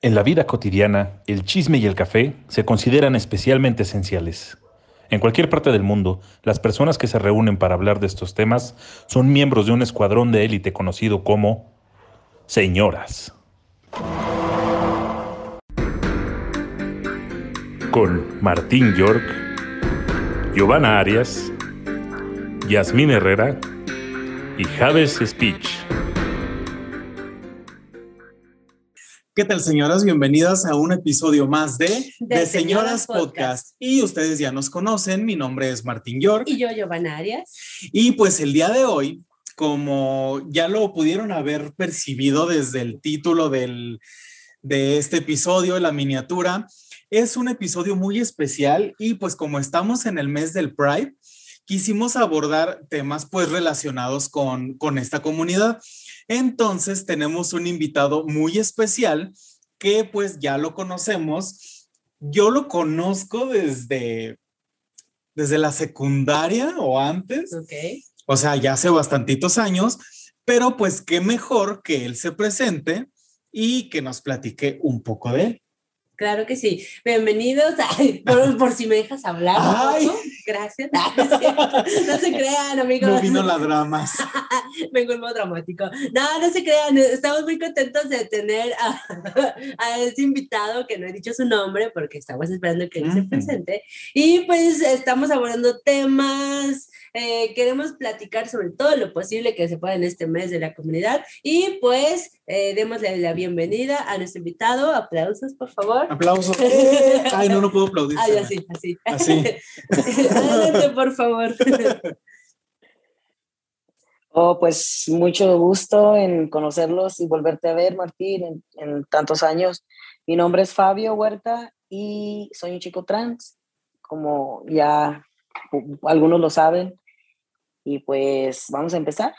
En la vida cotidiana, el chisme y el café se consideran especialmente esenciales. En cualquier parte del mundo, las personas que se reúnen para hablar de estos temas son miembros de un escuadrón de élite conocido como señoras. Con Martín York, Giovanna Arias, Yasmín Herrera y Javes Speech. ¿Qué tal, señoras? Bienvenidas a un episodio más de, De Señoras, Señoras Podcast. Podcast. Y ustedes ya nos conocen, mi nombre es Martín York. Y yo, Giovanna Arias. Y pues el día de hoy, como ya lo pudieron haber percibido desde el título del, de este episodio, la miniatura, es un episodio muy especial y pues como estamos en el mes del Pride, quisimos abordar temas pues relacionados con, con esta comunidad. Entonces tenemos un invitado muy especial que pues ya lo conocemos. Yo lo conozco desde, desde la secundaria o antes. Ok. O sea, ya hace bastantitos años, pero pues qué mejor que él se presente y que nos platique un poco de él. Claro que sí. Bienvenidos. Ay, por, por si me dejas hablar. Ay. Gracias. No se crean, amigos. No vino la dramas. Vengo el modo dramático. No, no se crean. Estamos muy contentos de tener a, a este invitado que no he dicho su nombre porque estamos esperando que él se presente. Y pues estamos abordando temas. Eh, queremos platicar sobre todo lo posible que se pueda en este mes de la comunidad. Y pues eh, démosle la bienvenida a nuestro invitado. Aplausos, por favor. Aplausos. Ay, no, no puedo aplaudir. Ay, así, así. Así. Adelante, por favor. Oh, pues mucho gusto en conocerlos y volverte a ver, Martín, en, en tantos años. Mi nombre es Fabio Huerta y soy un chico trans, como ya algunos lo saben. Y pues vamos a empezar.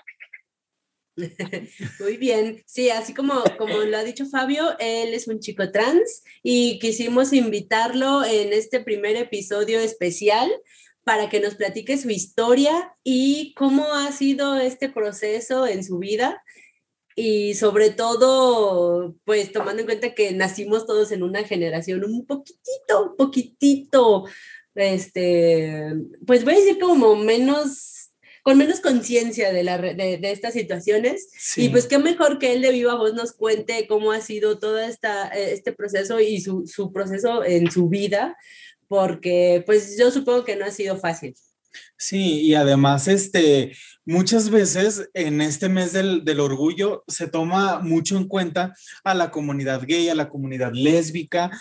Muy bien, sí, así como, como lo ha dicho Fabio, él es un chico trans y quisimos invitarlo en este primer episodio especial para que nos platique su historia y cómo ha sido este proceso en su vida y sobre todo, pues tomando en cuenta que nacimos todos en una generación un poquitito, un poquitito, este, pues voy a decir como menos, con menos conciencia de, la de, de estas situaciones. Sí. Y pues qué mejor que él de viva voz nos cuente cómo ha sido todo esta, eh, este proceso y su, su proceso en su vida, porque pues yo supongo que no ha sido fácil. Sí, y además, este, muchas veces en este mes del, del orgullo se toma mucho en cuenta a la comunidad gay, a la comunidad lésbica,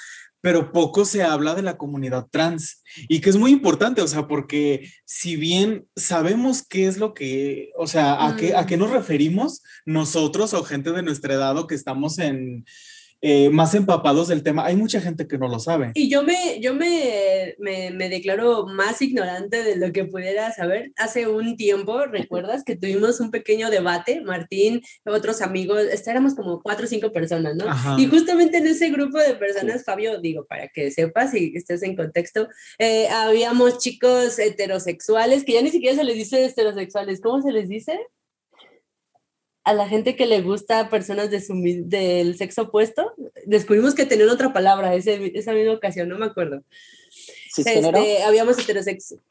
pero poco se habla de la comunidad trans y que es muy importante, o sea, porque si bien sabemos qué es lo que, o sea, a, qué, a qué nos referimos nosotros o gente de nuestra edad o que estamos en... eh, más empapados del tema, hay mucha gente que no lo sabe. Y yo me, yo me, me, me declaro más ignorante de lo que pudiera saber. Hace un tiempo, ¿recuerdas que tuvimos un pequeño debate? Martín, otros amigos, este, éramos como cuatro o cinco personas, ¿no? Ajá. Y justamente en ese grupo de personas, Fabio, digo, para que sepas y estés en contexto, eh, habíamos chicos heterosexuales, que ya ni siquiera se les dice heterosexuales, ¿cómo se les dice? A la gente que le gusta a personas de su, del sexo opuesto, descubrimos que tenían otra palabra ese, esa misma ocasión, no me acuerdo. Cisgénero. Este, habíamos heterosexuales.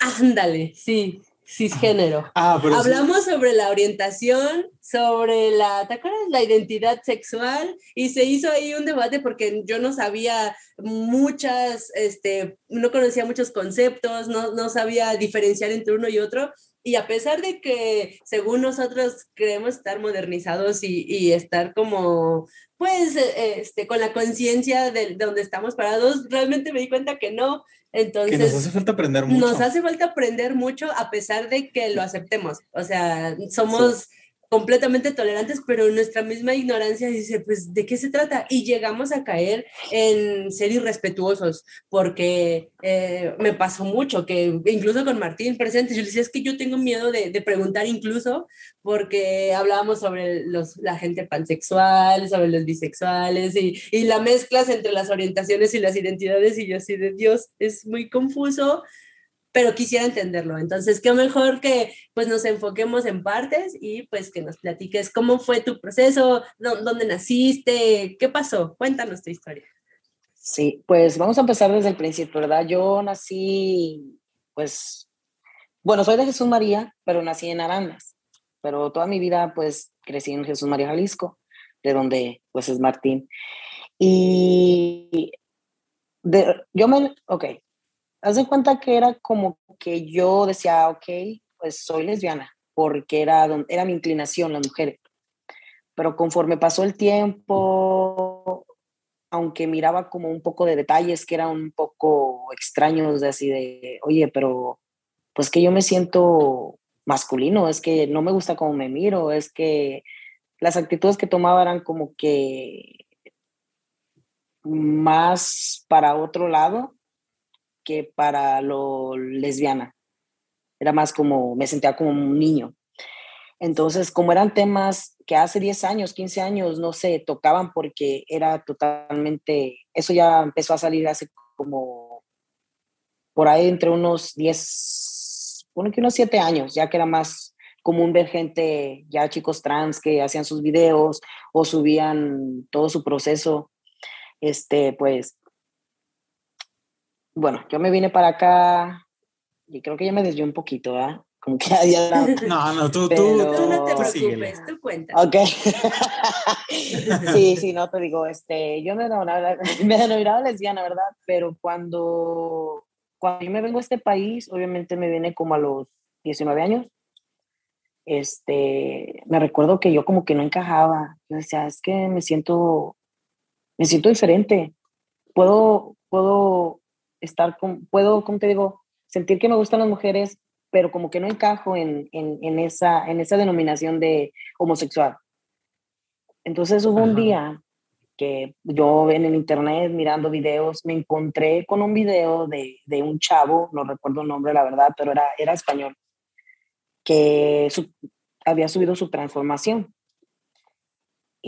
Ándale, sí, cisgénero. Ah, pero sí. Hablamos sobre la orientación, sobre la, ¿te acuerdas? La identidad sexual y se hizo ahí un debate porque yo no sabía muchas, este, no conocía muchos conceptos, no, no sabía diferenciar entre uno y otro. Y a pesar de que según nosotros queremos estar modernizados y, y estar como, pues, eh, este, con la conciencia de, de donde estamos parados, realmente me di cuenta que no. Entonces, que nos hace falta aprender mucho. nos hace falta aprender mucho a pesar de que lo aceptemos. O sea, somos completamente tolerantes, pero nuestra misma ignorancia dice, pues, ¿de qué se trata? Y llegamos a caer en ser irrespetuosos, porque eh, me pasó mucho, que incluso con Martín presente, yo le decía, es que yo tengo miedo de, de preguntar incluso, porque hablábamos sobre los, la gente pansexual, sobre los bisexuales, y, y la mezclas entre las orientaciones y las identidades, y yo así de Dios, es muy confuso, pero quisiera entenderlo. Entonces, qué mejor que pues nos enfoquemos en partes y pues que nos platiques cómo fue tu proceso, dónde naciste, qué pasó. Cuéntanos tu historia. Sí, pues vamos a empezar desde el principio, ¿verdad? Yo nací, pues, bueno, soy de Jesús María, pero nací en Arandas, pero toda mi vida, pues, crecí en Jesús María, Jalisco, de donde, pues, es Martín. Y de, yo me, ok, haz de cuenta que era como que yo decía, ok, pues soy lesbiana, porque era, era mi inclinación, las mujeres. Pero conforme pasó el tiempo, aunque miraba como un poco de detalles que eran un poco extraños, de así de, oye, pero pues que yo me siento masculino, es que no me gusta cómo me miro, es que las actitudes que tomaba eran como que más para otro lado que para lo lesbiana. Era más como, me sentía como un niño. Entonces, como eran temas que hace 10 años, 15 años no se tocaban porque era totalmente, eso ya empezó a salir hace como por ahí entre unos 10, bueno, que unos 7 años, ya que era más común ver gente, ya chicos trans que hacían sus videos o subían todo su proceso, este, pues, bueno, yo me vine para acá y creo que ya me desvió un poquito, ¿verdad? No, no, tú, tú, tú no te preocupes, tú cuenta. Ok. sí, sí, no te digo, este, yo me denominaba, me denominaba lesbiana, ¿verdad? Pero cuando, cuando yo me vengo a este país, obviamente me viene como a los 19 años. Este, me recuerdo que yo como que no encajaba. Yo decía, es que me siento, me siento diferente. Puedo, puedo estar con, puedo, ¿cómo te digo? Sentir que me gustan las mujeres, pero como que no encajo en, en, esa, en esa denominación de homosexual. Entonces hubo un día que yo en el internet mirando videos me encontré con un video de, de un chavo, no recuerdo el nombre la verdad, pero era, era español, que había subido su transformación.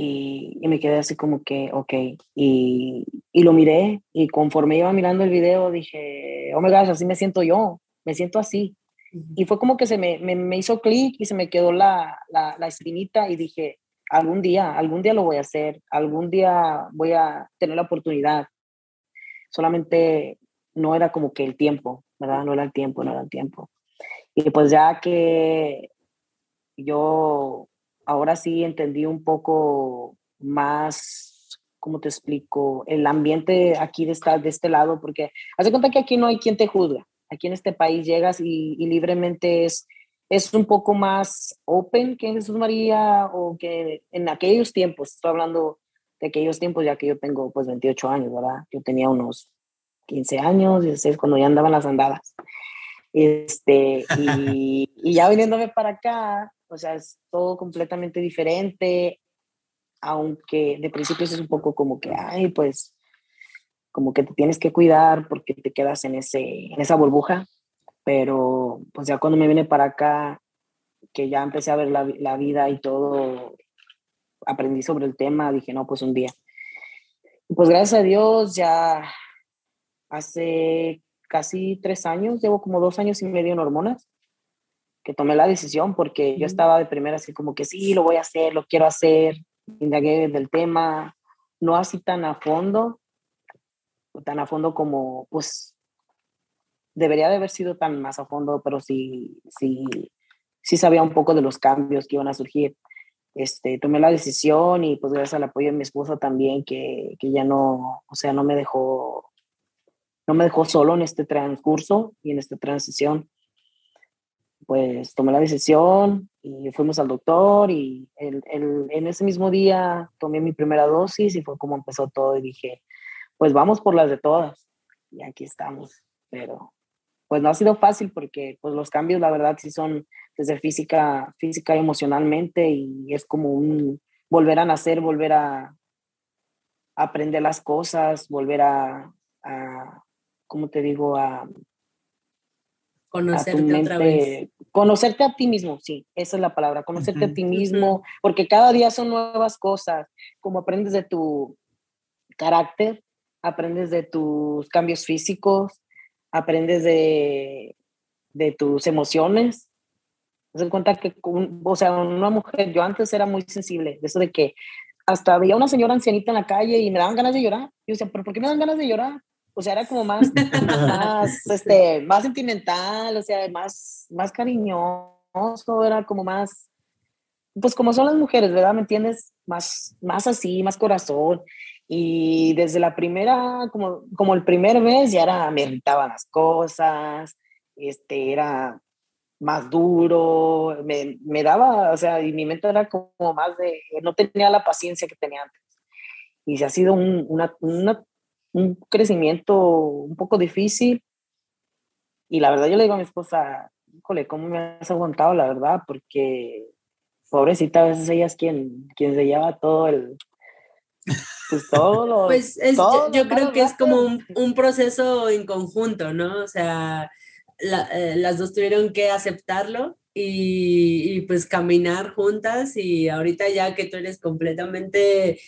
Y, y, me quedé así como que, ok, y, y, lo miré y conforme iba mirando el video dije, oh my gosh, así me siento yo, me siento así. Y fue como que se me, me, hizo clic y se me quedó la, la, la, espinita y dije, algún día, algún día lo voy a hacer, algún día voy a tener la oportunidad. Solamente no era como que el tiempo, ¿verdad? No era el tiempo, no era el tiempo. Y pues ya que yo ahora sí entendí un poco más, ¿cómo te explico? El ambiente aquí de, esta, de este lado, porque hace cuenta que aquí no hay quien te juzga aquí en este país llegas y, libremente es, es un poco más open que en Jesús María o que en aquellos tiempos, estoy hablando de aquellos tiempos ya que yo tengo pues 28 años, ¿verdad? Yo tenía unos 15 años, 16 cuando ya andaban las andadas. Este, y, y ya viniéndome para acá, o sea, es todo completamente diferente, aunque de principio es un poco como que, ay, pues como que te tienes que cuidar porque te quedas en, ese, en esa burbuja, pero pues ya cuando me vine para acá, que ya empecé a ver la, la vida y todo, aprendí sobre el tema, dije, no, pues un día. Pues gracias a Dios, ya hace casi tres años, llevo como dos años y medio en hormonas, que tomé la decisión porque yo estaba de primera así como que sí, lo voy a hacer, lo quiero hacer, indagué del tema, no así tan a fondo, tan a fondo como, pues, debería de haber sido tan más a fondo, pero sí, sí, sí sabía un poco de los cambios que iban a surgir. Este, tomé la decisión y pues gracias al apoyo de mi esposa también, que, que ya no, o sea, no me dejó, no me dejó solo en este transcurso y en esta transición. Pues tomé la decisión y fuimos al doctor y el, el, en ese mismo día tomé mi primera dosis y fue como empezó todo y dije, pues vamos por las de todas. Y aquí estamos. Pero pues no ha sido fácil porque pues los cambios la verdad sí son desde física, física y emocionalmente y es como un volver a nacer, volver a, aprender las cosas, volver a, a ¿cómo te digo? A, conocerte otra vez. Conocerte a ti mismo, sí, esa es la palabra, conocerte a ti mismo, porque cada día son nuevas cosas, como aprendes de tu carácter, aprendes de tus cambios físicos, aprendes de, de tus emociones. Se cuenta que, o sea, una mujer, yo antes era muy sensible, de eso de que hasta veía una señora ancianita en la calle y me daban ganas de llorar. Yo decía, ¿pero por qué me dan ganas de llorar? O sea, era como más, más, este, más sentimental, o sea, más, más cariñoso, era como más, pues como son las mujeres, ¿verdad? ¿Me entiendes? Más, más así, más corazón. Y desde la primera, como, como el primer mes, ya era, me irritaban las cosas, este, era más duro, me, me, daba, o sea, y mi mente era como más de, no tenía la paciencia que tenía antes. Y se ha sido un, una, una, un crecimiento un poco difícil. Y la verdad yo le digo a mi esposa, híjole, ¿cómo me has aguantado, la verdad? Porque pobrecita, a veces ella es quien, quien se lleva todo el... Pues todo lo... Pues es, todo yo, yo creo que es como un, un, proceso en conjunto, ¿no? O sea, la, eh, las dos tuvieron que aceptarlo y, y, pues caminar juntas y ahorita ya que tú eres completamente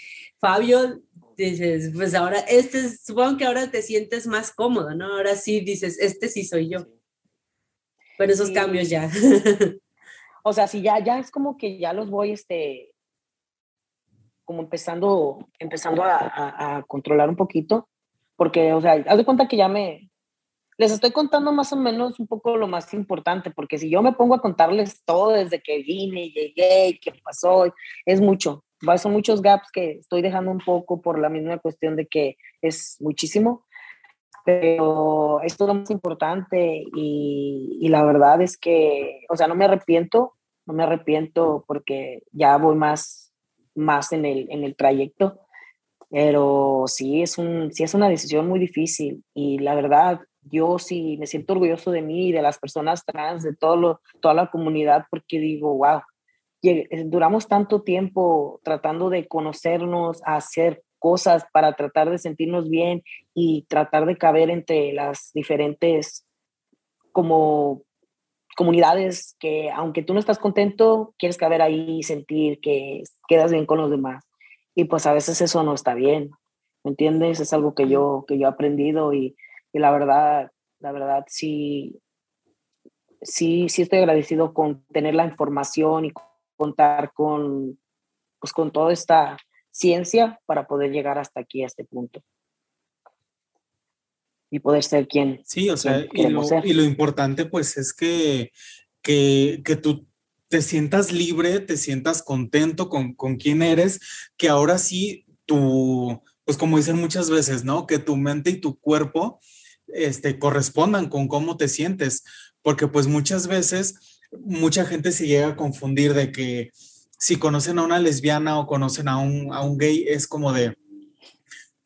Fabio, dices, pues ahora, este, supongo que ahora te sientes más cómodo, ¿no? Ahora sí dices, este sí soy yo. Con esos sí. cambios ya. o sea, sí, ya, ya es como que ya los voy, este, como empezando, empezando a, a, a controlar un poquito, porque, o sea, haz de cuenta que ya me, les estoy contando más o menos un poco lo más importante, porque si yo me pongo a contarles todo desde que vine, llegué, qué pasó, es mucho. Son muchos gaps que estoy dejando un poco por la misma cuestión de que es muchísimo, pero es lo más importante y, y la verdad es que, o sea, no me arrepiento, no me arrepiento porque ya voy más, más en, el, en el trayecto, pero sí es, un, sí es una decisión muy difícil y la verdad yo sí me siento orgulloso de mí, de las personas trans, de todo lo, toda la comunidad, porque digo, wow, duramos tanto tiempo tratando de conocernos, hacer cosas para tratar de sentirnos bien y tratar de caber entre las diferentes como comunidades que aunque tú no estás contento, quieres caber ahí y sentir que quedas bien con los demás. Y pues a veces eso no está bien, ¿me entiendes? Es algo que yo, que yo he aprendido y, y la verdad, la verdad sí, sí, sí estoy agradecido con tener la información y contar con, pues con toda esta ciencia para poder llegar hasta aquí, a este punto. Y poder ser quien. Sí, o sea, y lo, ser. y lo, importante pues es que, que, que tú te sientas libre, te sientas contento con, con quién eres, que ahora sí tú, pues como dicen muchas veces, ¿no? Que tu mente y tu cuerpo este, correspondan con cómo te sientes, porque pues muchas veces mucha gente se llega a confundir de que si conocen a una lesbiana o conocen a un, a un gay, es como de,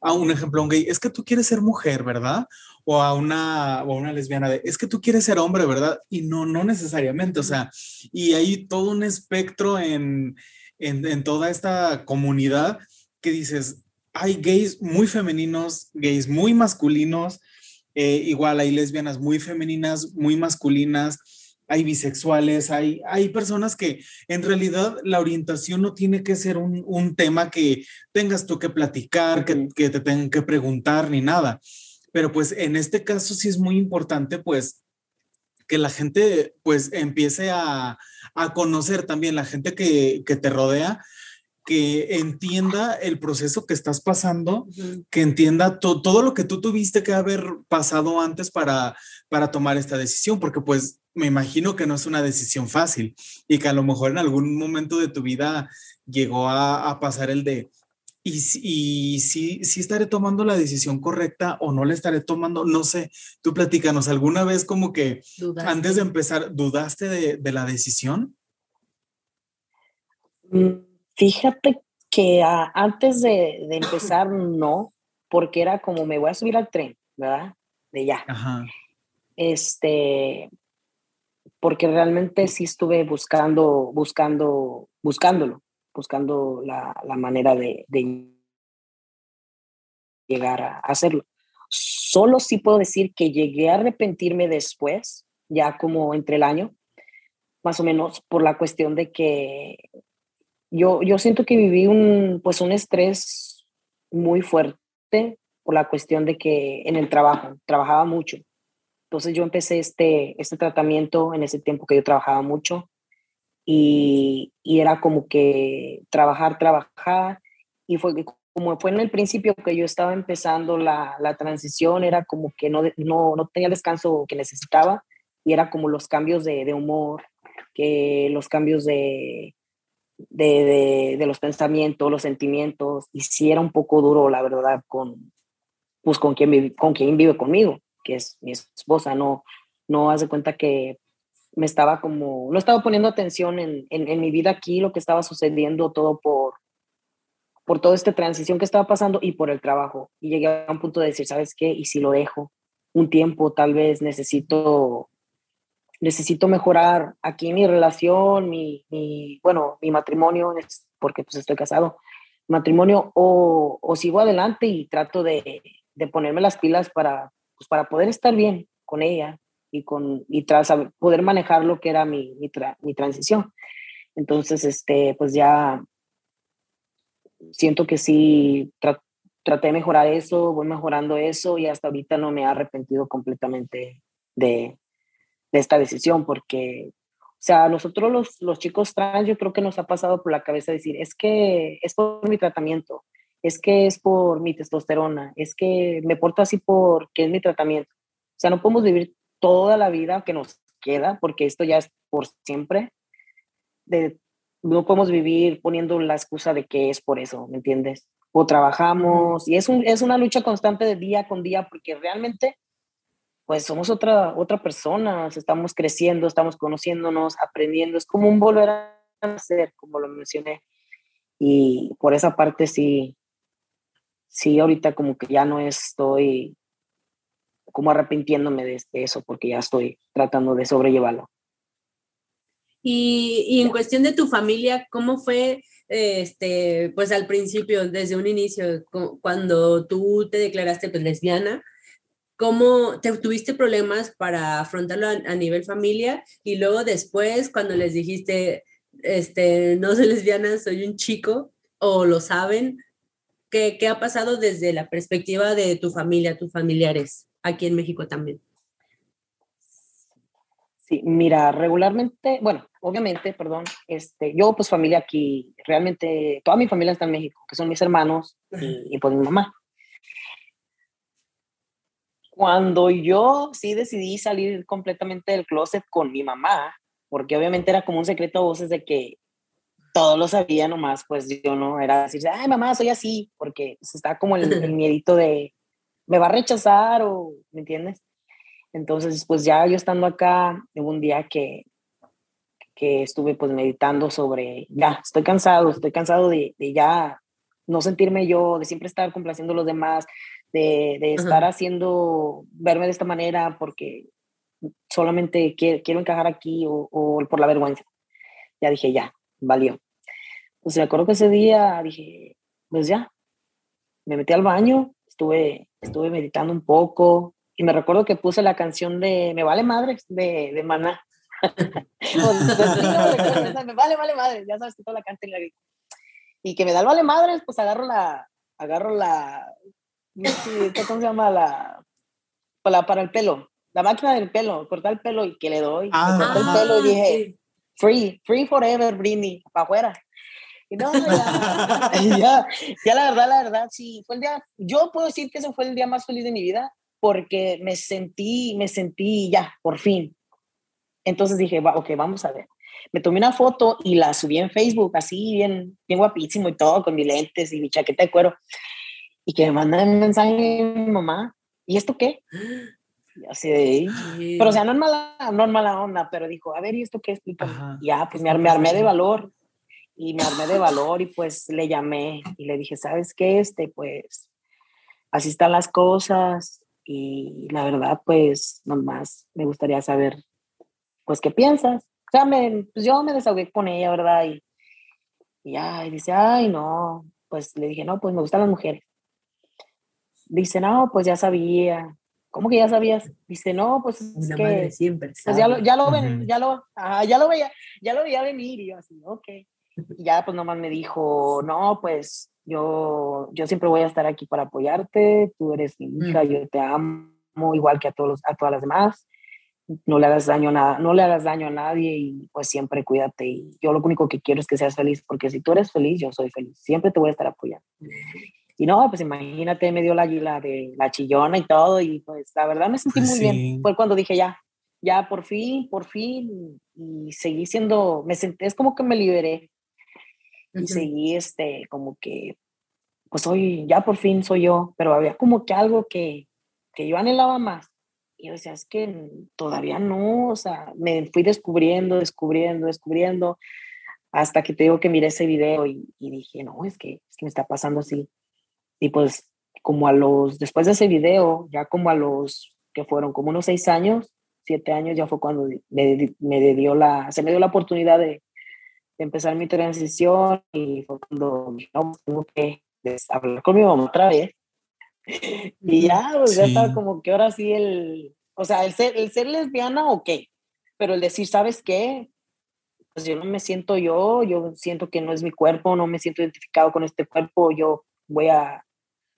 a un ejemplo, a un gay, es que tú quieres ser mujer, ¿verdad? O a una, o una lesbiana de, es que tú quieres ser hombre, ¿verdad? Y no, no necesariamente, o sea, y hay todo un espectro en, en, en toda esta comunidad que dices, hay gays muy femeninos, gays muy masculinos, eh, igual hay lesbianas muy femeninas, muy masculinas, hay bisexuales, hay, hay personas que en realidad la orientación no tiene que ser un, un tema que tengas tú que platicar, que, que, te tengan que preguntar ni nada. Pero pues en este caso sí es muy importante pues que la gente pues empiece a, a conocer también la gente que, que te rodea, que entienda el proceso que estás pasando, uh -huh. que entienda to todo lo que tú tuviste que haber pasado antes para, para tomar esta decisión, porque pues me imagino que no es una decisión fácil y que a lo mejor en algún momento de tu vida llegó a, a pasar el de, y, y si, si estaré tomando la decisión correcta o no la estaré tomando, no sé, tú platícanos, ¿alguna vez como que ¿Dudaste? antes de empezar dudaste de, de la decisión? Mm Fíjate que a, antes de, de, empezar no, porque era como me voy a subir al tren, ¿verdad? De ya. Ajá. Este, porque realmente sí estuve buscando, buscando, buscándolo, buscando la, la manera de, de, llegar a hacerlo. Solo sí puedo decir que llegué a arrepentirme después, ya como entre el año, más o menos por la cuestión de que yo, yo siento que viví un, pues un estrés muy fuerte por la cuestión de que en el trabajo, trabajaba mucho. Entonces yo empecé este, este tratamiento en ese tiempo que yo trabajaba mucho y, y era como que trabajar, trabajar y fue como fue en el principio que yo estaba empezando la, la transición, era como que no, no, no, tenía el descanso que necesitaba y era como los cambios de, de humor, que los cambios de, de, de, los pensamientos, los sentimientos, y sí era un poco duro, la verdad, con, pues, con, quien, vive, con quien vive conmigo, que es mi esposa, no, no hace cuenta que me estaba como, no estaba poniendo atención en, en, en mi vida aquí, lo que estaba sucediendo, todo por, por toda esta transición que estaba pasando y por el trabajo. Y llegué a un punto de decir, ¿sabes qué? Y si lo dejo un tiempo, tal vez necesito necesito mejorar aquí mi relación, mi, mi bueno, mi matrimonio, porque pues estoy casado, matrimonio, o, o sigo adelante y trato de, de, ponerme las pilas para, pues para poder estar bien con ella y, con, y tras poder manejar lo que era mi, mi, mi transición. Entonces, este, pues ya siento que sí traté de mejorar eso, voy mejorando eso y hasta ahorita no me he arrepentido completamente de, de esta decisión, porque, o sea, nosotros los, los chicos trans, yo creo que nos ha pasado por la cabeza decir, es que es por mi tratamiento, es que es por mi testosterona, es que me porto así porque es mi tratamiento. O sea, no podemos vivir toda la vida que nos queda, porque esto ya es por siempre. De, no podemos vivir poniendo la excusa de que es por eso, ¿me entiendes? O trabajamos, y es, un, es una lucha constante de día con día, porque realmente pues somos otra, otra persona, estamos creciendo, estamos conociéndonos, aprendiendo, es como un volver a nacer, como lo mencioné. Y por esa parte sí, sí, ahorita como que ya no estoy como arrepintiéndome de eso, porque ya estoy tratando de sobrellevarlo. Y, y en cuestión de tu familia, ¿cómo fue, este, pues al principio, desde un inicio, cuando tú te declaraste pues lesbiana? cómo te, tuviste problemas para afrontarlo a, nivel familia y luego después cuando les dijiste, este, no soy lesbiana, soy un chico o lo saben, ¿qué, qué ha pasado desde la perspectiva de tu familia, tus familiares aquí en México también? Sí, mira, regularmente, bueno, obviamente, perdón, este, yo pues familia aquí, realmente toda mi familia está en México, que son mis hermanos y, y pues mi mamá. Cuando yo sí decidí salir completamente del closet con mi mamá, porque obviamente era como un secreto a voces de que todo lo sabía nomás, pues yo no era decir, ay mamá, soy así, porque está como el, el miedito de, me va a rechazar o, ¿me entiendes? Entonces, pues ya yo estando acá, hubo un día que, que estuve pues meditando sobre, ya, estoy cansado, estoy cansado de, de ya no sentirme yo, de siempre estar complaciendo a los demás, de, estar haciendo, verme de esta manera porque solamente quiero, encajar aquí o, por la vergüenza. Ya dije, ya, valió. Pues me acuerdo que ese día dije, pues ya, me metí al baño, estuve, estuve meditando un poco y me recuerdo que puse la canción de Me vale madre de, de Maná. me vale, vale madre, ya sabes que toda la canta y la Y que me da el vale madre, pues agarro la, agarro la, ¿cómo se llama? La, para, para el pelo, la máquina del pelo, cortar el pelo y que le doy. Ah, el pelo y dije, free, free forever, Britney, para afuera. Y no, ya, ya, ya, la verdad, la verdad, sí, fue el día, yo puedo decir que ese fue el día más feliz de mi vida porque me sentí, me sentí ya, por fin. Entonces dije, ok, vamos a ver. Me tomé una foto y la subí en Facebook, así bien, bien guapísimo y todo, con mis lentes y mi chaqueta de cuero y que me manda un mensaje mi mamá, ¿y esto qué? Así de, pero o sea, no es mala, no es mala onda, pero dijo, a ver, ¿y esto qué? Explica. Ya, pues me, me armé de valor y me armé de valor y pues le llamé y le dije, ¿sabes qué? Este, pues así están las cosas y la verdad, pues nomás me gustaría saber, pues, ¿qué piensas? O sea, me, pues yo me desahogué con ella, ¿verdad? Y, y ya, y dice, ay, no, pues le dije, no, pues me gustan las mujeres. Dice, no, pues ya sabía. ¿Cómo que ya sabías? Dice, no, pues es que... siempre pues ya lo, ya lo ven, ya lo, ya lo veía, ya lo veía venir y yo así, ok. Y ya pues nomás me dijo, no, pues yo, yo siempre voy a estar aquí para apoyarte, tú eres mi hija, yo te amo amo igual que a, todos, a todas las demás. No le hagas daño a nada, no le hagas daño a nadie y pues siempre cuídate. Y yo lo único que quiero es que seas feliz, porque si tú eres feliz, yo soy feliz. Siempre te voy a estar apoyando. Y no, pues imagínate, me dio la, la de la chillona y todo, y pues la verdad me sentí Pues muy sí. bien. Fue cuando dije ya, ya por fin, por fin, y seguí siendo, me senté, es como que me liberé y seguí este, como que, pues soy, ya por fin soy yo, pero había como que algo que, que yo anhelaba más. Y yo decía, es que todavía no, o sea, me fui descubriendo, descubriendo, descubriendo, hasta que te digo que miré ese video y, y dije, no, es que, es que me está pasando así. Y pues como a los, después de ese video, ya como a los que fueron como unos seis años, siete años, ya fue cuando me, me dio la, se me dio la oportunidad de, de empezar mi transición y fue cuando no, pues, tengo que hablar con mi mamá otra vez. Y ya, pues ya Sí. estaba como que ahora sí el, o sea, el ser, el ser lesbiana, ok, pero el decir, ¿sabes qué? Pues yo no me siento yo, yo siento que no es mi cuerpo, no me siento identificado con este cuerpo, yo voy a,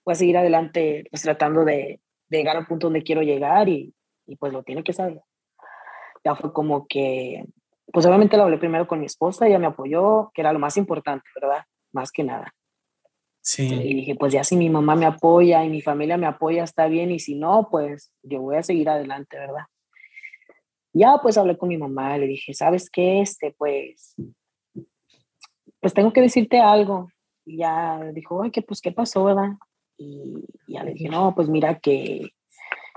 voy a seguir adelante pues tratando de, de llegar al punto donde quiero llegar y, y pues lo tiene que saber. Ya fue como que, pues obviamente lo hablé primero con mi esposa, ella me apoyó, que era lo más importante, ¿verdad? Más que nada. Sí. Y dije, pues ya si mi mamá me apoya y mi familia me apoya, está bien, y si no, pues yo voy a seguir adelante, ¿verdad? Ya pues hablé con mi mamá, le dije, ¿sabes qué? Este, pues, pues tengo que decirte algo. Y ya dijo, ay, que pues, ¿qué pasó, verdad? Y ya le dije, no, pues mira que,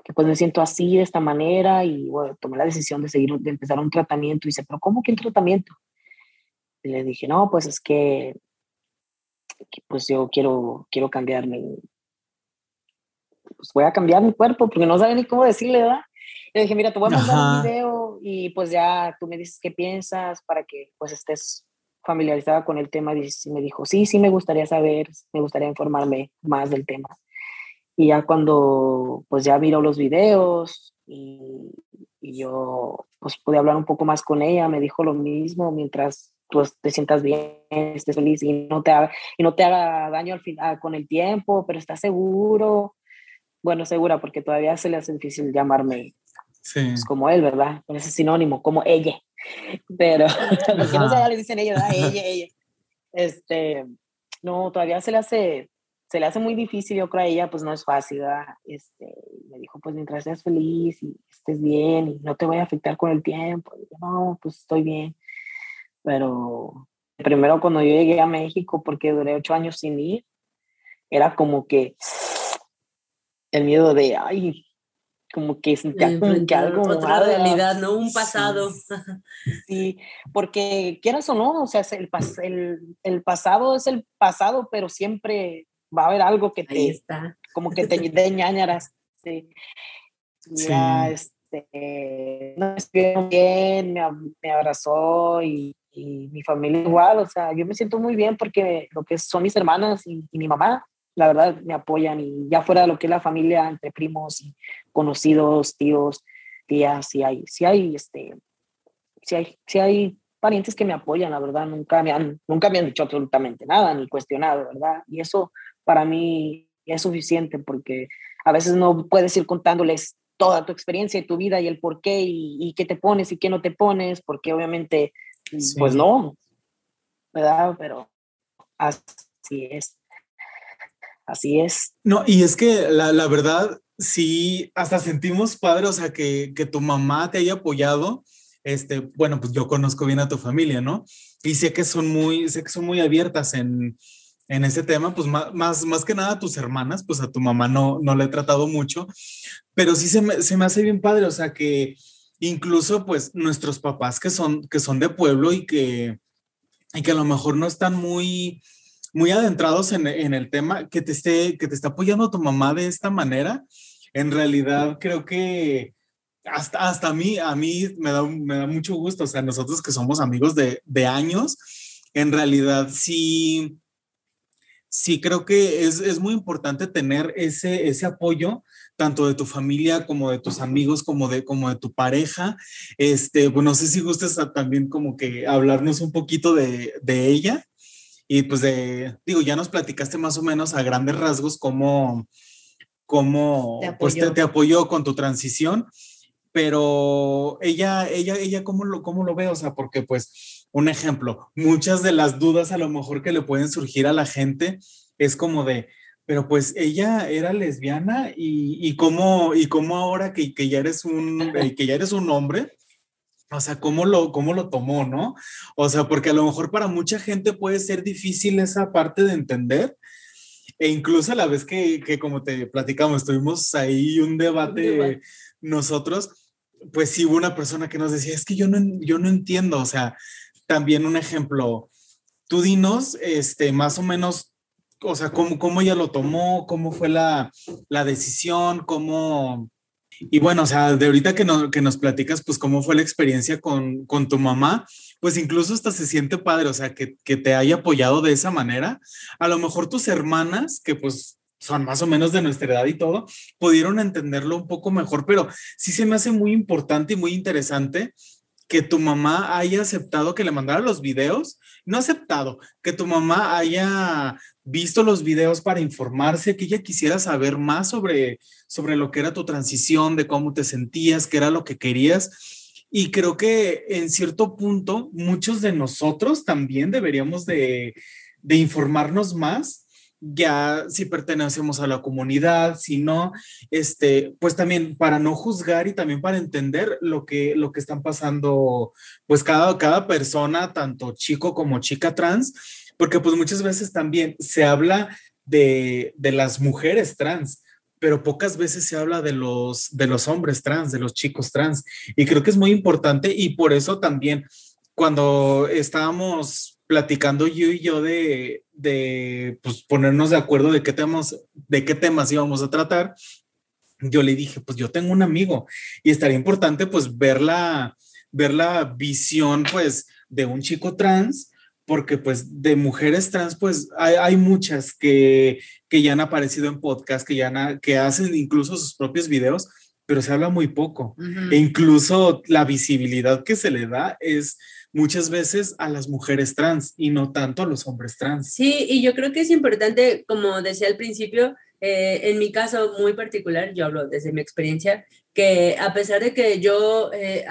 que pues me siento así, de esta manera, y bueno, tomé la decisión de seguir, de empezar un tratamiento. Y dice, ¿pero cómo que un tratamiento? Y le dije, no, pues es que que, pues yo quiero, quiero cambiar mi, pues voy a cambiar mi cuerpo porque no sabe ni cómo decirle, ¿verdad? Le dije, mira, te voy a mandar Ajá. un video y pues ya tú me dices qué piensas para que pues estés familiarizada con el tema. Y me dijo, sí, sí, me gustaría saber, me gustaría informarme más del tema. Y ya cuando pues ya miró los videos y, y yo pues pude hablar un poco más con ella, me dijo lo mismo mientras tú te sientas bien, estés feliz y no te haga, y no te haga daño al final con el tiempo, pero estás seguro. Bueno, segura, porque todavía se le hace difícil llamarme Sí. pues, como él, ¿verdad? Con ese sinónimo, como ella. Pero, porque no sé, ya le dicen. Ella, ella. Este, no, todavía se le hace, se le hace muy difícil, yo creo a ella, pues no es fácil, ¿verdad? Este, me dijo, pues mientras seas feliz y estés bien y no te voy a afectar con el tiempo. Y yo, no, pues estoy bien. Pero primero cuando yo llegué a México, porque duré ocho años sin ir, era como que el miedo de, ay, como que sentía como que algo otra malo, realidad, ¿no? Un Sí. pasado. Sí, porque quieras o no, o sea, el, pas- el, el pasado es el pasado, pero siempre va a haber algo que te, está. como que te dé ñañaras. Sí. Sí. Ya, este, no estuvieron bien, me, me abrazó y, y mi familia igual, o sea, yo me siento muy bien porque lo que son mis hermanas y, y mi mamá, la verdad, me apoyan y ya fuera de lo que es la familia, entre primos y conocidos, tíos, tías, sí hay, sí hay, este, sí hay, sí hay parientes que me apoyan, la verdad, nunca me han, nunca me han dicho absolutamente nada, ni cuestionado, ¿verdad? Y eso para mí es suficiente porque a veces no puedes ir contándoles toda tu experiencia y tu vida y el por qué y, y qué te pones y qué no te pones, porque obviamente, Sí. pues no, ¿verdad? Pero así es. Así es. No, y es que la, la verdad, sí, hasta sentimos padre, o sea, que, que tu mamá te haya apoyado. Este, bueno, pues yo conozco bien a tu familia, ¿no? Y sé que son muy, sé que son muy abiertas en, en ese tema, pues más, más, que nada a tus hermanas, pues a tu mamá no, no le he tratado mucho, pero sí se me, se me hace bien padre, o sea, que incluso pues nuestros papás que son, que son de pueblo y que, y que a lo mejor no están muy, muy adentrados en, en, el tema, que te, esté, que te está apoyando tu mamá de esta manera, en realidad creo que hasta, hasta a mí, a mí me da, me da mucho gusto, o sea, nosotros que somos amigos de, de años, en realidad sí, sí creo que es, es muy importante tener ese, ese apoyo tanto de tu familia como de tus amigos, como de, como de tu pareja. Este, pues no sé si gustes también como que hablarnos un poquito de, de ella. Y pues de, digo, ya nos platicaste más o menos a grandes rasgos cómo, cómo Te pues, te, apoyó. te apoyó con tu transición, pero ella, ella, ella, ¿cómo lo, cómo lo ve? O sea, porque pues, un ejemplo, muchas de las dudas a lo mejor que le pueden surgir a la gente es como de, pero pues ella era lesbiana y, y cómo, y cómo ahora que, que ya eres un, que ya eres un hombre, o sea, ¿cómo lo, ¿cómo lo tomó, no? O sea, porque a lo mejor para mucha gente puede ser difícil esa parte de entender. E incluso a la vez que, que como te platicamos, tuvimos ahí un debate, debate. nosotros, pues sí hubo una persona que nos decía, es que yo no, yo no entiendo, o sea, también un ejemplo, tú dinos, este, más o menos, o sea, cómo, cómo ella lo tomó, cómo fue la, la decisión, cómo... Y bueno, o sea, de ahorita que, no, que nos platicas, pues cómo fue la experiencia con, con tu mamá, pues incluso hasta se siente padre, o sea, que, que te haya apoyado de esa manera. A lo mejor tus hermanas, que pues son más o menos de nuestra edad y todo, pudieron entenderlo un poco mejor, pero sí se me hace muy importante y muy interesante que tu mamá haya aceptado que le mandara los videos, no aceptado, que tu mamá haya visto los videos para informarse, que ella quisiera saber más sobre, sobre lo que era tu transición, de cómo te sentías, qué era lo que querías. Y creo que en cierto punto muchos de nosotros también deberíamos de, de informarnos más ya si pertenecemos a la comunidad, si no, este, pues también para no juzgar y también para entender lo que, lo que están pasando, pues cada, cada persona, tanto chico como chica trans, porque pues muchas veces también se habla de, de las mujeres trans, pero pocas veces se habla de los, de los hombres trans, de los chicos trans, y creo que es muy importante y por eso también cuando estábamos platicando yo y yo de, de pues, ponernos de acuerdo de qué, temas, de qué temas íbamos a tratar, yo le dije, pues yo tengo un amigo y estaría importante pues ver la, ver la visión pues de un chico trans, porque pues de mujeres trans pues hay, hay muchas que, que ya han aparecido en podcast, que ya han, que hacen incluso sus propios videos, pero se habla muy poco. E incluso la visibilidad que se le da es muchas veces a las mujeres trans y no tanto a los hombres trans. Sí, y yo creo que es importante, como decía al principio, eh, en mi caso muy particular, yo hablo desde mi experiencia, que a pesar de que yo eh,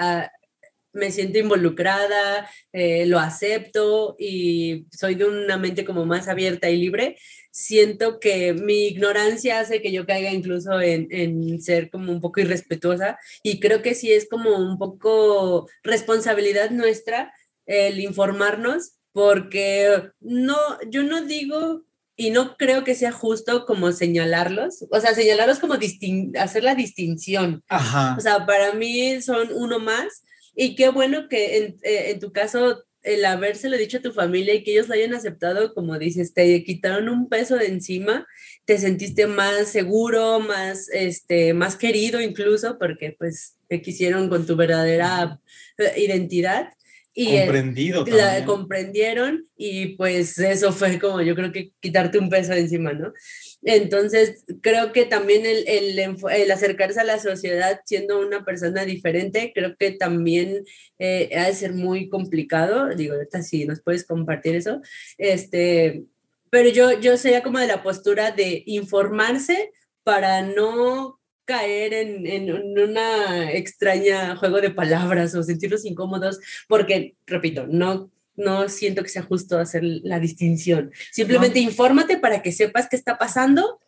me siento involucrada, eh, lo acepto y soy de una mente como más abierta y libre, siento que mi ignorancia hace que yo caiga incluso en, en ser como un poco irrespetuosa y creo que sí es como un poco responsabilidad nuestra el informarnos porque no, yo no digo y no creo que sea justo como señalarlos, o sea, señalarlos como distin- hacer la distinción. Ajá. O sea, para mí son uno más y qué bueno que en, eh, en tu caso el habérselo dicho a tu familia y que ellos lo hayan aceptado, como dices, te quitaron un peso de encima, te sentiste más seguro, más, este, más querido incluso, porque pues te quisieron con tu verdadera eh, identidad. Y, comprendido la comprendieron y pues eso fue como yo creo que quitarte un peso de encima, ¿no? Entonces creo que también el, el, el acercarse a la sociedad siendo una persona diferente, creo que también eh, ha de ser muy complicado, digo, ahorita sí nos puedes compartir eso, este, pero yo, yo sería como de la postura de informarse para no caer en, en, en una extraña juego de palabras o sentirnos incómodos, porque, repito, no, no siento que sea justo hacer la distinción. Simplemente infórmate para que sepas qué está pasando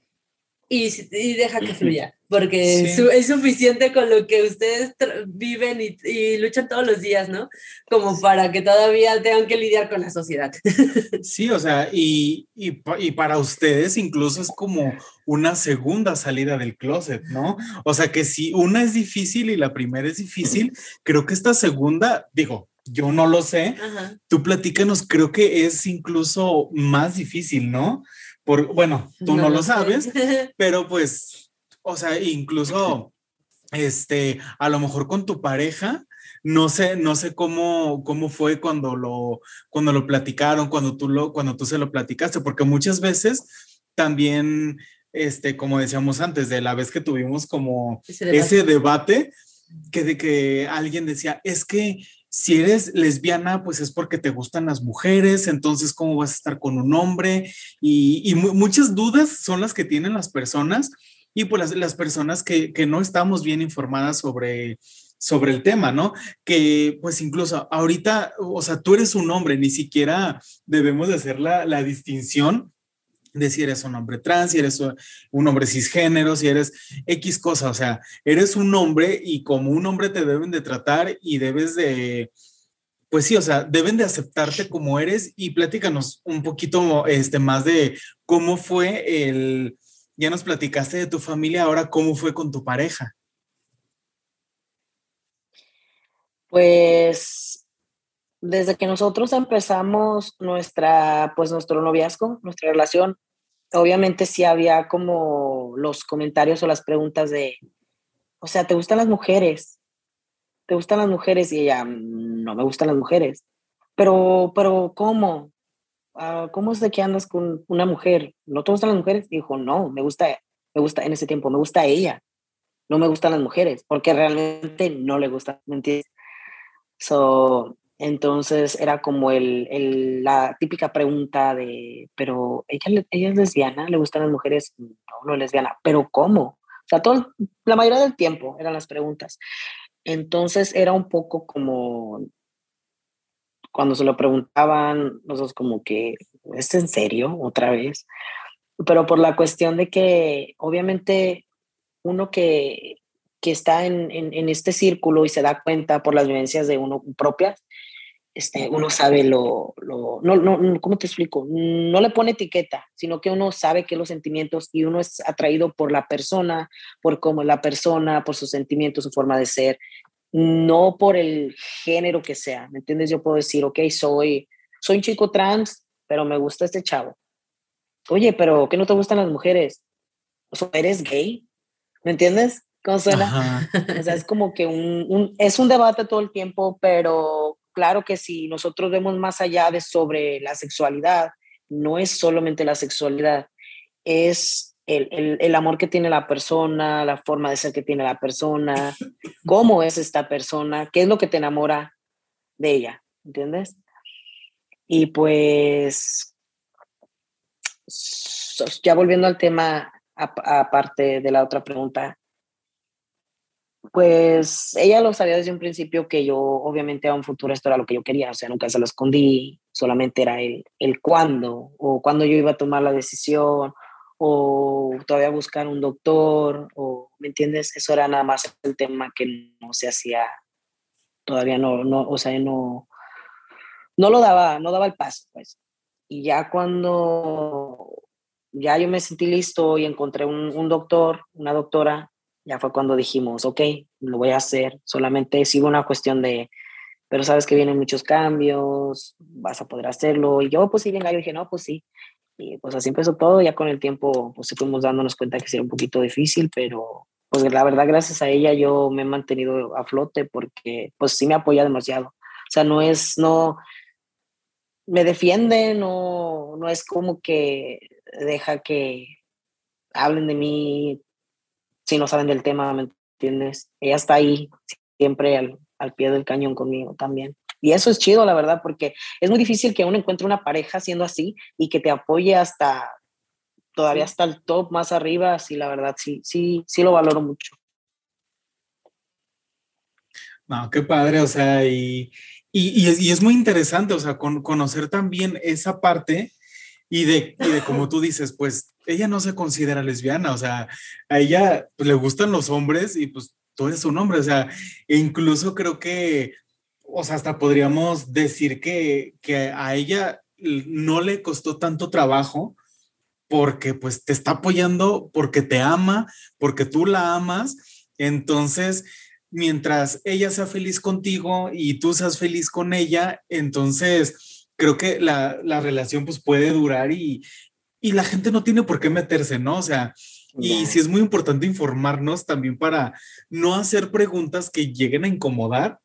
y, y deja que fluya, porque Sí. su- es suficiente con lo que ustedes viven y, y luchan todos los días, ¿no? Como para que todavía tengan que lidiar con la sociedad. Sí, o sea, y, y, y para ustedes incluso es como una segunda salida del closet, ¿no? O sea, que si una es difícil y la primera es difícil, creo que esta segunda, digo, yo no lo sé, Ajá. tú platícanos, creo que es incluso más difícil, ¿no? Por, bueno, tú no, lo sabes, pero pues, o sea, incluso, este, a lo mejor con tu pareja, no sé, no sé cómo, cómo fue cuando lo, cuando lo platicaron, cuando tú lo, cuando tú se lo platicaste, porque muchas veces también, este, como decíamos antes, de la vez que tuvimos como Ese debate. ese debate, que de que alguien decía, es que si eres lesbiana, pues es porque te gustan las mujeres, entonces cómo vas a estar con un hombre y, y mu- muchas dudas son las que tienen las personas y pues las, personas que, que, no estamos bien informadas sobre, sobre el tema, ¿no? Que pues incluso ahorita, o sea, tú eres un hombre, ni siquiera debemos de hacer la, la distinción de si eres un hombre trans, si eres un hombre cisgénero, si eres X cosa, o sea, eres un hombre y como un hombre te deben de tratar y debes de, pues sí, o sea, deben de aceptarte como eres y platícanos un poquito este, más de cómo fue el, ya nos platicaste de tu familia, ahora cómo fue con tu pareja. Pues desde que nosotros empezamos nuestra, pues nuestro noviazgo, nuestra relación, obviamente sí había como los comentarios o las preguntas de, o sea, ¿te gustan las mujeres? ¿Te gustan las mujeres? Y ella, no me gustan las mujeres. Pero, pero, ¿cómo? Ah, ¿Cómo es de que andas con una mujer? ¿No te gustan las mujeres? dijo, no, me gusta, me gusta en ese tiempo, me gusta ella. No me gustan las mujeres, porque realmente no le gusta, ¿me entiendes? So, entonces era como el, el, la típica pregunta de, pero ella, ella es lesbiana, le gustan las mujeres, no, no es lesbiana, pero ¿cómo? O sea, todo, la mayoría del tiempo eran las preguntas. Entonces era un poco como, cuando se lo preguntaban, nosotros como que, ¿es en serio otra vez? Pero por la cuestión de que obviamente uno que, que está en, en, este círculo y se da cuenta por las vivencias de uno propias, este, uno sabe lo, lo no, no, ¿cómo te explico? No le pone etiqueta, sino que uno sabe que los sentimientos y uno es atraído por la persona, por cómo la persona, por sus sentimientos, su forma de ser, no por el género que sea, ¿me entiendes? Yo puedo decir, ok, soy, soy un chico trans, pero me gusta este chavo. Oye, pero ¿qué no te gustan las mujeres? O sea, ¿eres gay? ¿Me entiendes? ¿Cómo suena? O sea, es como que un, es un debate todo el tiempo, pero claro que si nosotros vemos más allá de sobre la sexualidad, no es solamente la sexualidad, es el, el, el, amor que tiene la persona, la forma de ser que tiene la persona, cómo es esta persona, qué es lo que te enamora de ella, ¿entiendes? Y pues, ya volviendo al tema, aparte de la otra pregunta, pues ella lo sabía desde un principio que yo obviamente a un futuro esto era lo que yo quería, o sea, nunca se lo escondí, solamente era el, el cuándo o cuándo yo iba a tomar la decisión o todavía buscar un doctor o, ¿me entiendes? Eso era nada más el tema que no se hacía, todavía no, no, o sea, no, no lo daba, no daba el paso, pues. Y ya cuando ya yo me sentí listo y encontré un, un doctor, una doctora ya fue cuando dijimos, ok, lo voy a hacer, solamente sigo una cuestión de, pero sabes que vienen muchos cambios, vas a poder hacerlo. Y yo, pues sí, venga, yo dije, no, pues sí. Y pues así empezó todo, ya con el tiempo, pues fuimos dándonos cuenta que era un poquito difícil, pero pues la verdad, gracias a ella yo me he mantenido a flote porque pues sí me apoya demasiado. O sea, no es, no, me defiende, no, no es como que deja que hablen de mí si no saben del tema, ¿me entiendes? Ella está ahí siempre al, al pie del cañón conmigo también. Y eso es chido, la verdad, porque es muy difícil que uno encuentre una pareja siendo así y que te apoye hasta todavía hasta el top más arriba. Sí, la verdad, sí, sí, sí lo valoro mucho. No, qué padre, o sea, y, y, y, es, y es, muy interesante, o sea, con, conocer también esa parte y de, y de como tú dices, pues ella no se considera lesbiana, o sea, a ella pues, le gustan los hombres y pues tú eres un hombre, o sea, e incluso creo que, o sea, hasta podríamos decir que, que a ella no le costó tanto trabajo porque pues te está apoyando, porque te ama, porque tú la amas, entonces mientras ella sea feliz contigo y tú seas feliz con ella, entonces creo que la, la relación pues puede durar y, y la gente no tiene por qué meterse, ¿no? O sea, y sí es muy importante informarnos también para no hacer preguntas que lleguen a incomodar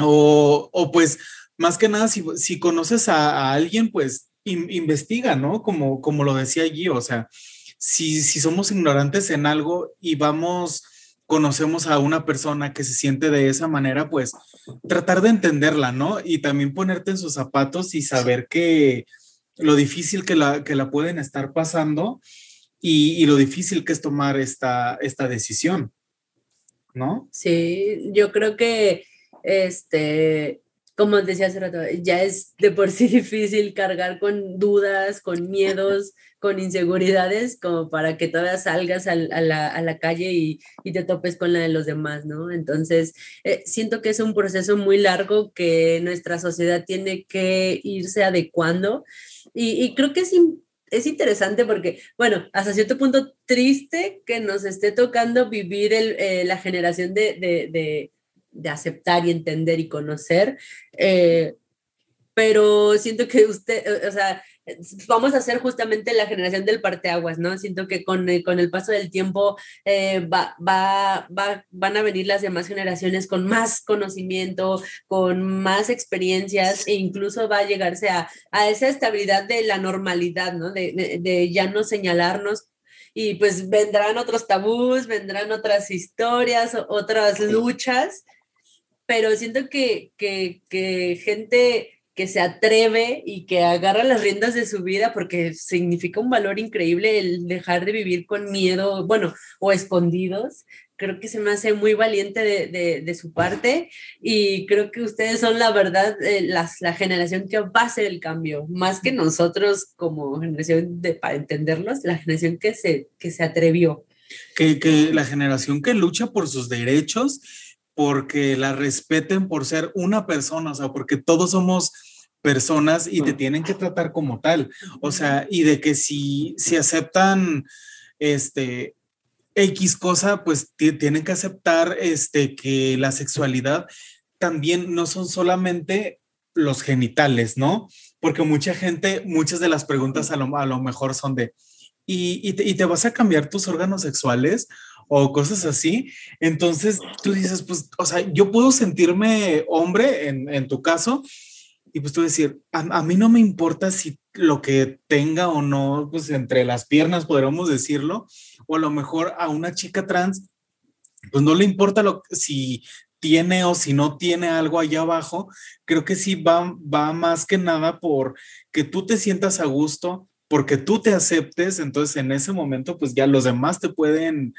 o, o, pues más que nada, si, si conoces a, a alguien, pues in, investiga, ¿no? Como, como lo decía allí, o sea, si, si somos ignorantes en algo y vamos, conocemos a una persona que se siente de esa manera, pues tratar de entenderla, ¿no? Y también ponerte en sus zapatos y saber que lo difícil que la, que la pueden estar pasando y, lo difícil que es tomar esta, esta decisión, ¿no? Sí, yo creo que, este, como decía hace rato, ya es de por sí difícil cargar con dudas, con miedos, con inseguridades, como para que todavía salgas a, la, calle y, te topes con la de los demás, ¿no? Entonces, eh, siento que es un proceso muy largo que nuestra sociedad tiene que irse adecuando y, creo que es, es interesante porque, bueno, hasta cierto punto triste que nos esté tocando vivir eh, la generación de aceptar y entender y conocer. Eh, pero siento que usted, o sea, vamos a ser justamente la generación del parteaguas, ¿no? Siento que con, el, con el paso del tiempo eh, va, va, va, van a venir las demás generaciones con más conocimiento, con más experiencias e incluso va a llegarse a, a esa estabilidad de la normalidad, ¿no? De, de, de ya no señalarnos y pues vendrán otros tabús, vendrán otras historias, otras luchas pero siento que, que, que gente que se atreve y que agarra las riendas de su vida porque significa un valor increíble el dejar de vivir con miedo, bueno, o escondidos. Creo que se me hace muy valiente de, de, de su parte y creo que ustedes son la verdad, eh, las, la generación que va a hacer el cambio, más que nosotros como generación de, para entenderlos, la generación que se, que se atrevió. Que, que la generación que lucha por sus derechos porque la respeten por ser una persona, o sea, porque todos somos personas y te tienen que tratar como tal, o sea, y de que si, si aceptan este X cosa, pues tienen que aceptar este que la sexualidad también no son solamente los genitales, ¿no? Porque mucha gente, muchas de las preguntas a lo, a lo mejor son de, ¿y, y, te, ¿y te vas a cambiar tus órganos sexuales? O cosas así. Entonces tú dices, pues, o sea, yo puedo sentirme hombre en, en tu caso y pues tú decir, a, mí no me importa si lo que tenga o no, pues entre las piernas podríamos decirlo, o a lo mejor a una chica trans, pues no le importa lo, si tiene o si no tiene algo allá abajo, creo que sí va, va más que nada por que tú te sientas a gusto, porque tú te aceptes, entonces en ese momento pues ya los demás te pueden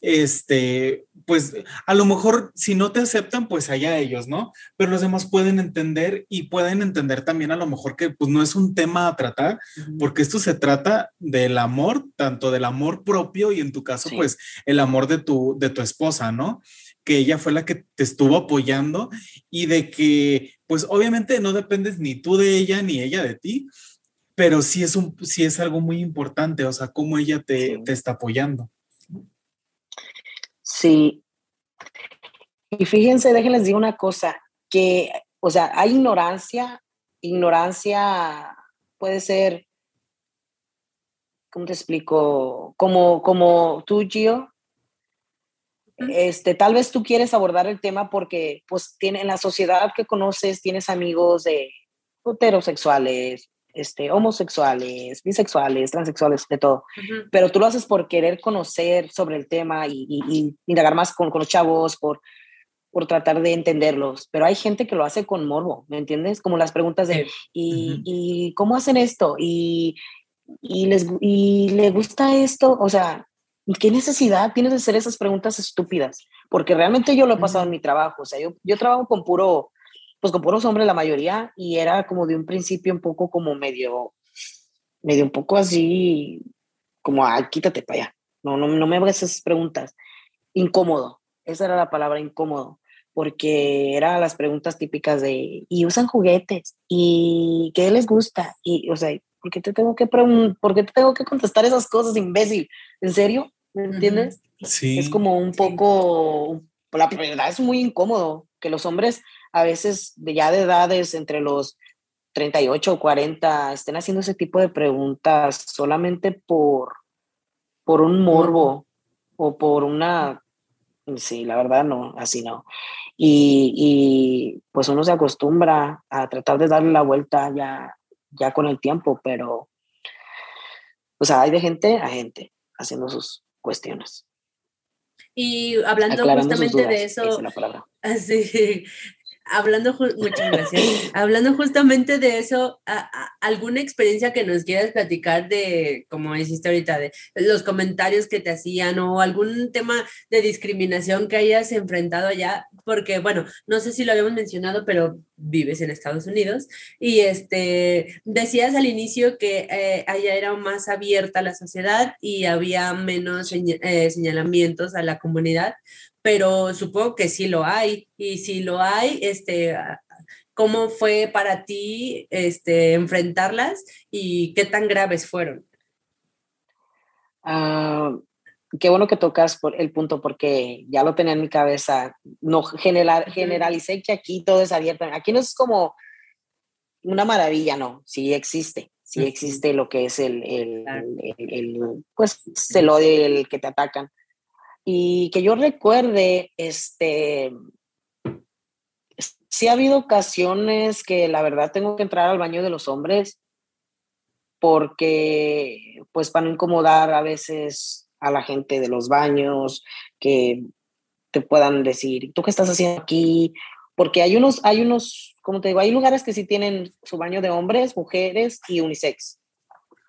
este, pues a lo mejor si no te aceptan, pues allá ellos, ¿no? Pero los demás pueden entender y pueden entender también a lo mejor que pues no es un tema a tratar, porque esto se trata del amor, tanto del amor propio y en tu caso, pues el amor de tu, de tu esposa, ¿no? Que ella fue la que te estuvo apoyando y de que, pues obviamente no dependes ni tú de ella ni ella de ti, pero sí es, un, sí es algo muy importante, o sea, cómo ella te, te está apoyando. Sí. Y fíjense, déjenles digo una cosa, que, o sea, hay ignorancia, ignorancia puede ser, ¿cómo te explico? Como, como tú, Gio, este, tal vez tú quieres abordar el tema porque, pues, tiene, en la sociedad que conoces, tienes amigos de heterosexuales, este, homosexuales, bisexuales, transexuales, de todo. Pero tú lo haces por querer conocer sobre el tema y, indagar más con, con, los chavos, por, por tratar de entenderlos. Pero hay gente que lo hace con morbo, ¿me entiendes? Como las preguntas de, ¿y, ¿y, cómo hacen esto? ¿Y, y, les, ¿Y le gusta esto? O sea, ¿y qué necesidad tienes de hacer esas preguntas estúpidas? Porque realmente yo lo he pasado en mi trabajo. O sea, yo, yo trabajo con puro pues con puros hombres la mayoría, y era como de un principio un poco como medio, medio un poco así, como, ay, quítate para allá, no, no, no me hagas esas preguntas. Incómodo, esa era la palabra incómodo, porque eran las preguntas típicas de, ¿y usan juguetes? ¿Y qué les gusta? Y, o sea, ¿por qué te tengo que, ¿por qué te tengo que contestar esas cosas, imbécil? ¿En serio? ¿Me entiendes? Sí. Es como un poco, la verdad es muy incómodo que los hombres a veces de ya de edades entre los 38 o 40 estén haciendo ese tipo de preguntas solamente por, por un morbo o por una... Sí, la verdad no, así no. Y, y, pues uno se acostumbra a tratar de darle la vuelta ya, ya con el tiempo, pero o sea, hay de gente a gente haciendo sus cuestiones. Y hablando justamente de eso. Así, hablando, muchas gracias. hablando justamente de eso, ¿alguna experiencia que nos quieras platicar de, como dijiste ahorita, de los comentarios que te hacían o algún tema de discriminación que hayas enfrentado ya? Porque, bueno, no sé si lo habíamos mencionado, pero vives en Estados Unidos y este, decías al inicio que eh, allá era más abierta la sociedad y había menos eh, señalamientos a la comunidad pero supongo que sí lo hay. Y si lo hay, este, ¿cómo fue para ti este, enfrentarlas y qué tan graves fueron? Ah, qué bueno que tocas por el punto porque ya lo tenía en mi cabeza. No general, generalicé que aquí todo es abierto. Aquí no es como una maravilla, no. Sí existe. Sí existe lo que es el, el, el, el pues, el odio, el que te atacan. Y que yo recuerde, este, sí ha habido ocasiones que la verdad tengo que entrar al baño de los hombres porque, pues, para no incomodar a veces a la gente de los baños, que te puedan decir, ¿tú qué estás haciendo aquí? Porque hay unos, hay unos, como te digo, hay lugares que sí tienen su baño de hombres, mujeres y unisex.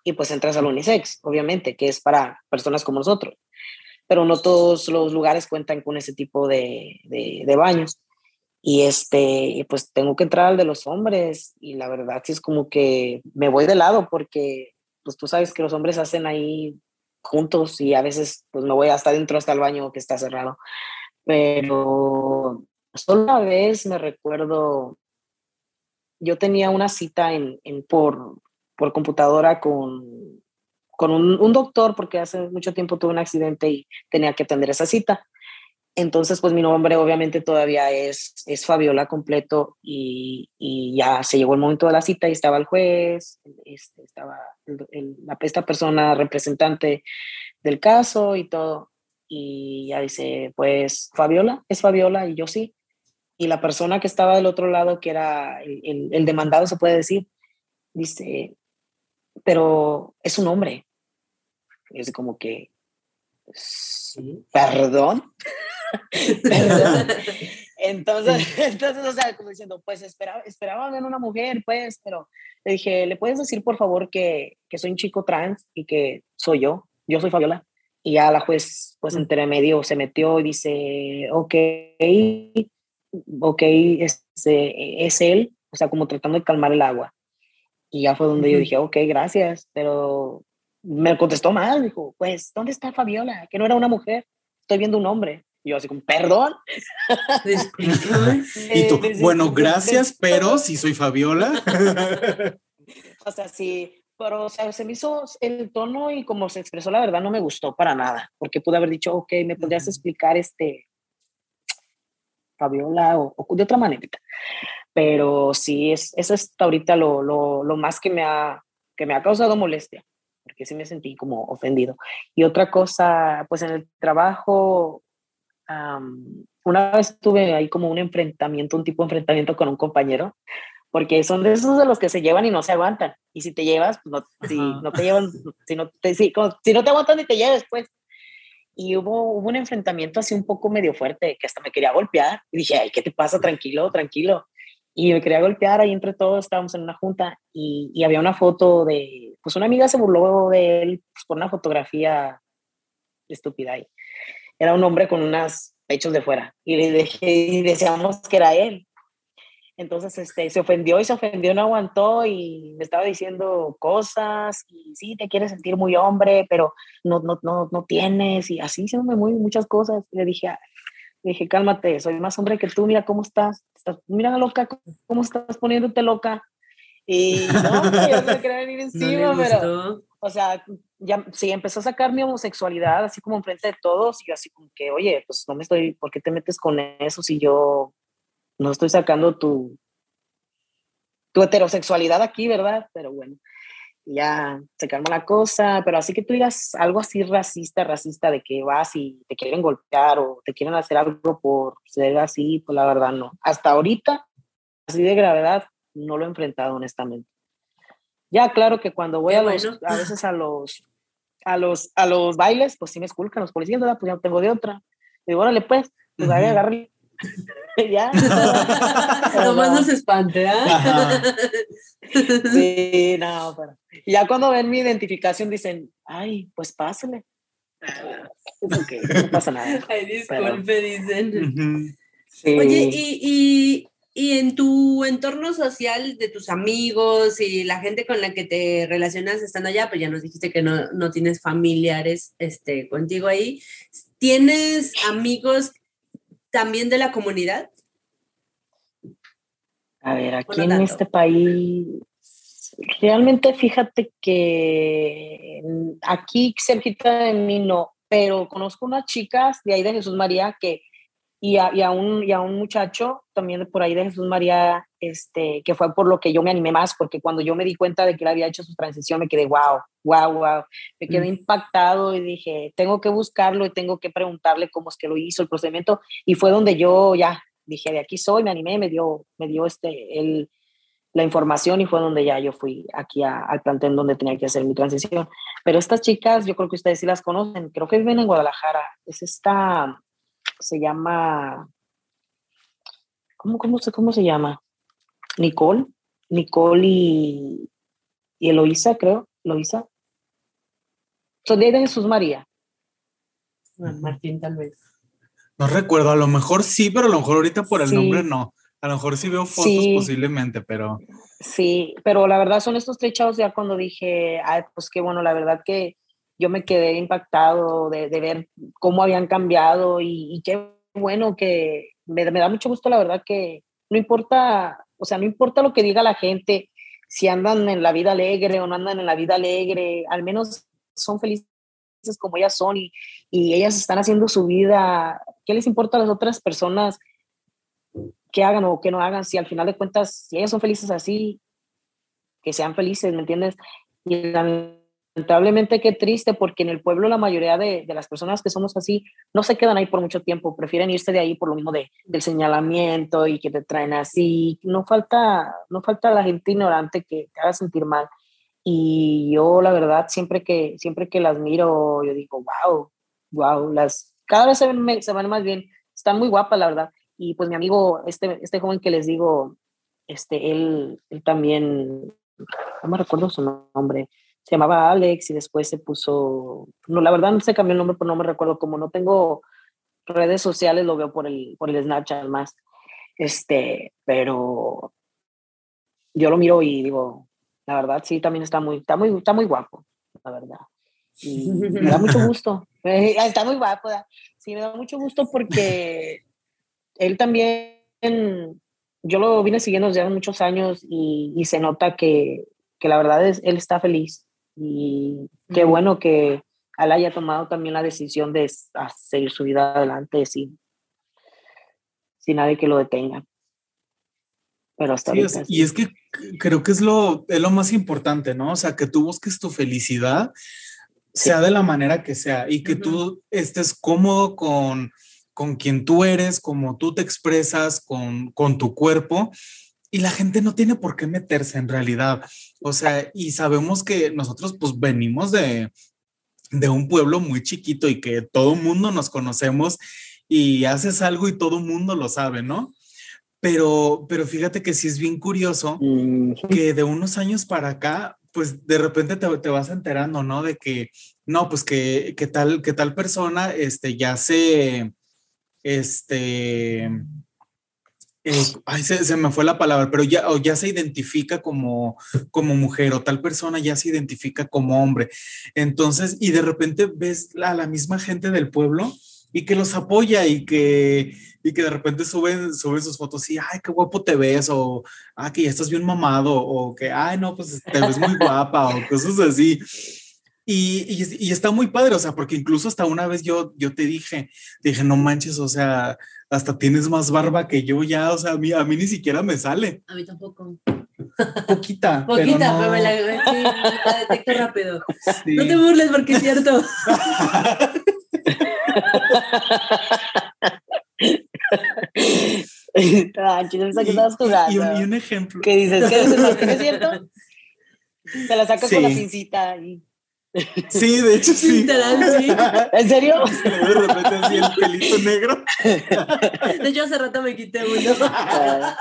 Y pues entras al unisex, obviamente, que es para personas como nosotros pero no todos los lugares cuentan con ese tipo de, baños. Y este, pues tengo que entrar al de los hombres y la verdad sí es como que me voy de lado porque pues tú sabes que los hombres hacen ahí juntos y a veces pues me voy hasta dentro hasta el baño que está cerrado. Pero solo una vez me recuerdo, yo tenía una cita en, en por, por computadora con, con un, doctor porque hace mucho tiempo tuve un accidente y tenía que atender esa cita. Entonces, pues mi nombre obviamente todavía es, es Fabiola completo y, y ya se llegó el momento de la cita y estaba el juez, este, estaba la, esta persona representante del caso y todo. Y ya dice, pues Fabiola, es Fabiola y yo sí. Y la persona que estaba del otro lado, que era el, el demandado, se puede decir, dice, pero es un hombre. Es como que, perdón. Entonces, entonces, o sea, como diciendo, pues esperaba, esperaba ver una mujer, pues, pero le dije, ¿le puedes decir por favor que, que soy un chico trans y que soy yo? Yo soy Fabiola. Y ya la juez, pues entre medio se metió y dice, ok, ok, este, es él, o sea, como tratando de calmar el agua. Y ya fue donde yo dije, ok, gracias, pero me contestó mal, dijo, pues, ¿dónde está Fabiola? Que no era una mujer, estoy viendo un hombre. Y yo así como, perdón. y tú, bueno, gracias, pero si soy Fabiola. o sea, sí, pero o sea, se me hizo el tono y como se expresó, la verdad no me gustó para nada, porque pude haber dicho, ok, ¿me podrías explicar este, Fabiola o, de otra manera? Pero sí, es, eso es ahorita lo, lo, lo más que me, ha, que me ha causado molestia porque sí me sentí como ofendido. Y otra cosa, pues en el trabajo, una vez tuve ahí como un enfrentamiento, un tipo de enfrentamiento con un compañero, porque son de esos de los que se llevan y no se aguantan. Y si te llevas, pues no, si no te llevan, si no te, si, si no te aguantan ni te lleves, pues. Y hubo, hubo un enfrentamiento así un poco medio fuerte, que hasta me quería golpear. Y dije, ay, ¿qué te pasa? Tranquilo, tranquilo. Y me quería golpear ahí entre todos, estábamos en una junta y, y había una foto de, pues una amiga se burló de él pues, por una fotografía estúpida ahí. Era un hombre con unas pechos de fuera y le dije, y decíamos que era él. Entonces este, se ofendió y se ofendió, no aguantó y me estaba diciendo cosas y sí, te quieres sentir muy hombre, pero no, no, no, no tienes y así se me muy muchas cosas. le dije, dije, cálmate, soy más hombre que tú, mira cómo estás, estás mira loca, cómo estás poniéndote loca. Y no, yo no quería venir encima, pero, o sea, ya sí, empezó a sacar mi homosexualidad así como enfrente de todos y yo así como que, oye, pues no me estoy, ¿por qué te metes con eso si yo no estoy sacando tu, tu heterosexualidad aquí, verdad? Pero bueno, ya se calmó la cosa, pero así que tú digas algo así racista, racista, de que vas y te quieren golpear o te quieren hacer algo por ser así, pues la verdad no. Hasta ahorita, así de gravedad, no lo he enfrentado honestamente. Ya, claro que cuando voy a, los, a veces a los, a los, a los bailes, pues sí me esculcan los policías, ¿verdad? Pues ya no tengo de otra. Digo, órale, pues, pues a agarrarle. ya. Nomás nos espante, ¿ah? sí, no, pero ya cuando ven mi identificación dicen, ay, pues pásale. Es okay, no pasa nada. Ay, disculpe, Pero- dicen. Sí. Oye, y, y, y en tu entorno social de tus amigos y la gente con la que te relacionas estando allá, pues ya nos dijiste que no, no tienes familiares este, contigo ahí. ¿Tienes amigos también de la comunidad? A ver, aquí en este país, realmente fíjate que mm, aquí cerquita de mí no, pero conozco unas chicas de ahí de Jesús María que, y a, y a un, y a un muchacho también por ahí de Jesús María, este, que fue por lo que yo me animé más, porque cuando yo me di cuenta de que él había hecho su transición, me quedé, wow, wow, wow, me quedé Mm. impactado y dije, tengo que buscarlo y tengo que preguntarle cómo es que lo hizo, el procedimiento, y fue donde yo ya dije, de aquí soy, me animé, me dio, me dio este, el, la información y fue donde ya yo fui aquí a- al plantel donde tenía que hacer mi transición. Pero estas chicas, yo creo que ustedes sí las conocen, creo que viven en Guadalajara, es esta, se llama, ¿cómo, cómo, se, cómo se llama? Nicole, Nicole y, y Eloísa, creo, Eloísa. Son de ahí de Jesús María. Martín, tal vez. No recuerdo, a lo mejor sí, pero a lo mejor ahorita por el Sí. nombre no. A lo mejor sí veo fotos Sí. posiblemente, pero Sí, pero la verdad son estos tres chavos ya cuando dije, ay, pues qué bueno, la verdad que yo me quedé impactado de, de ver cómo habían cambiado y, y qué bueno que me, me da mucho gusto, la verdad que no importa, o sea, no importa lo que diga la gente, si andan en la vida alegre o no andan en la vida alegre, al menos son felices como ellas son y, y ellas están haciendo su vida. ¿Qué les importa a las otras personas que hagan o que no hagan? Si al final de cuentas, si ellas son felices así, que sean felices, ¿me entiendes? Y lamentablemente qué triste, porque en el pueblo la mayoría de, de las personas que somos así no se quedan ahí por mucho tiempo, prefieren irse de ahí por lo mismo de, del señalamiento y que te traen así. No falta, no falta la gente ignorante que te haga sentir mal. Y yo, la verdad, siempre que, siempre que las miro, yo digo, wow, wow, las, cada vez se ven, se ven más bien, están muy guapas, la verdad. Y pues mi amigo, este, este joven que les digo, este, él, él también, no me recuerdo su nombre, se llamaba Alex y después se puso, no, la verdad no se cambió el nombre, pero no me recuerdo, como no tengo redes sociales, lo veo por el, por el Snapchat más, este, pero yo lo miro y digo, la verdad sí, también está muy, está muy, está muy guapo, la verdad. Y me da mucho gusto, Eh, está muy guapo, sí, me da mucho gusto porque él también, yo lo vine siguiendo desde hace muchos años y, y se nota que, que la verdad es, él está feliz. Y qué bueno que él haya tomado también la decisión de seguir su vida adelante sin, sin nadie que lo detenga. Pero hasta sí, es- y es que creo que es lo, es lo más importante, ¿no? O sea, que tú busques tu felicidad, sea de la manera que sea, y que tú estés cómodo con, con quien tú eres, como tú te expresas, con, con tu cuerpo, y la gente no tiene por qué meterse en realidad. O sea, y sabemos que nosotros pues venimos de, de un pueblo muy chiquito y que todo mundo nos conocemos y haces algo y todo mundo lo sabe, ¿no? Pero, pero fíjate que sí es bien curioso Mm, que de unos años para acá, pues de repente te, te vas enterando, ¿no? De que, no, pues que, que tal, que tal persona, este, ya se, este, eh, ay, se, se me fue la palabra, pero ya, o ya se identifica como, como mujer o tal persona ya se identifica como hombre. Entonces, y de repente ves a la misma gente del pueblo y que los apoya y que, y que de repente suben, suben sus fotos y, ay, qué guapo te ves, o, ah, que ya estás bien mamado, o que, ay, no, pues te ves muy guapa, o cosas así. Y, y, y está muy padre, o sea, porque incluso hasta una vez yo, yo te dije, te dije, no manches, o sea, hasta tienes más barba que yo ya, o sea, a mí, a mí ni siquiera me sale. A mí tampoco. Poquita. Poquita, pero, no, pero me la, sí, la detecto rápido. sí. No te burles porque es cierto. Yo pensaba que Y- estabas jugando. y, un, y un ejemplo. ¿Qué dices? ¿Qué dices? ¿Es cierto? Se la sacas con la Sí. pincita y Sí, de hecho sí. Literal, sí. ¿En serio? Se le ve de repente así el pelito negro. De hecho, hace rato me quité uno.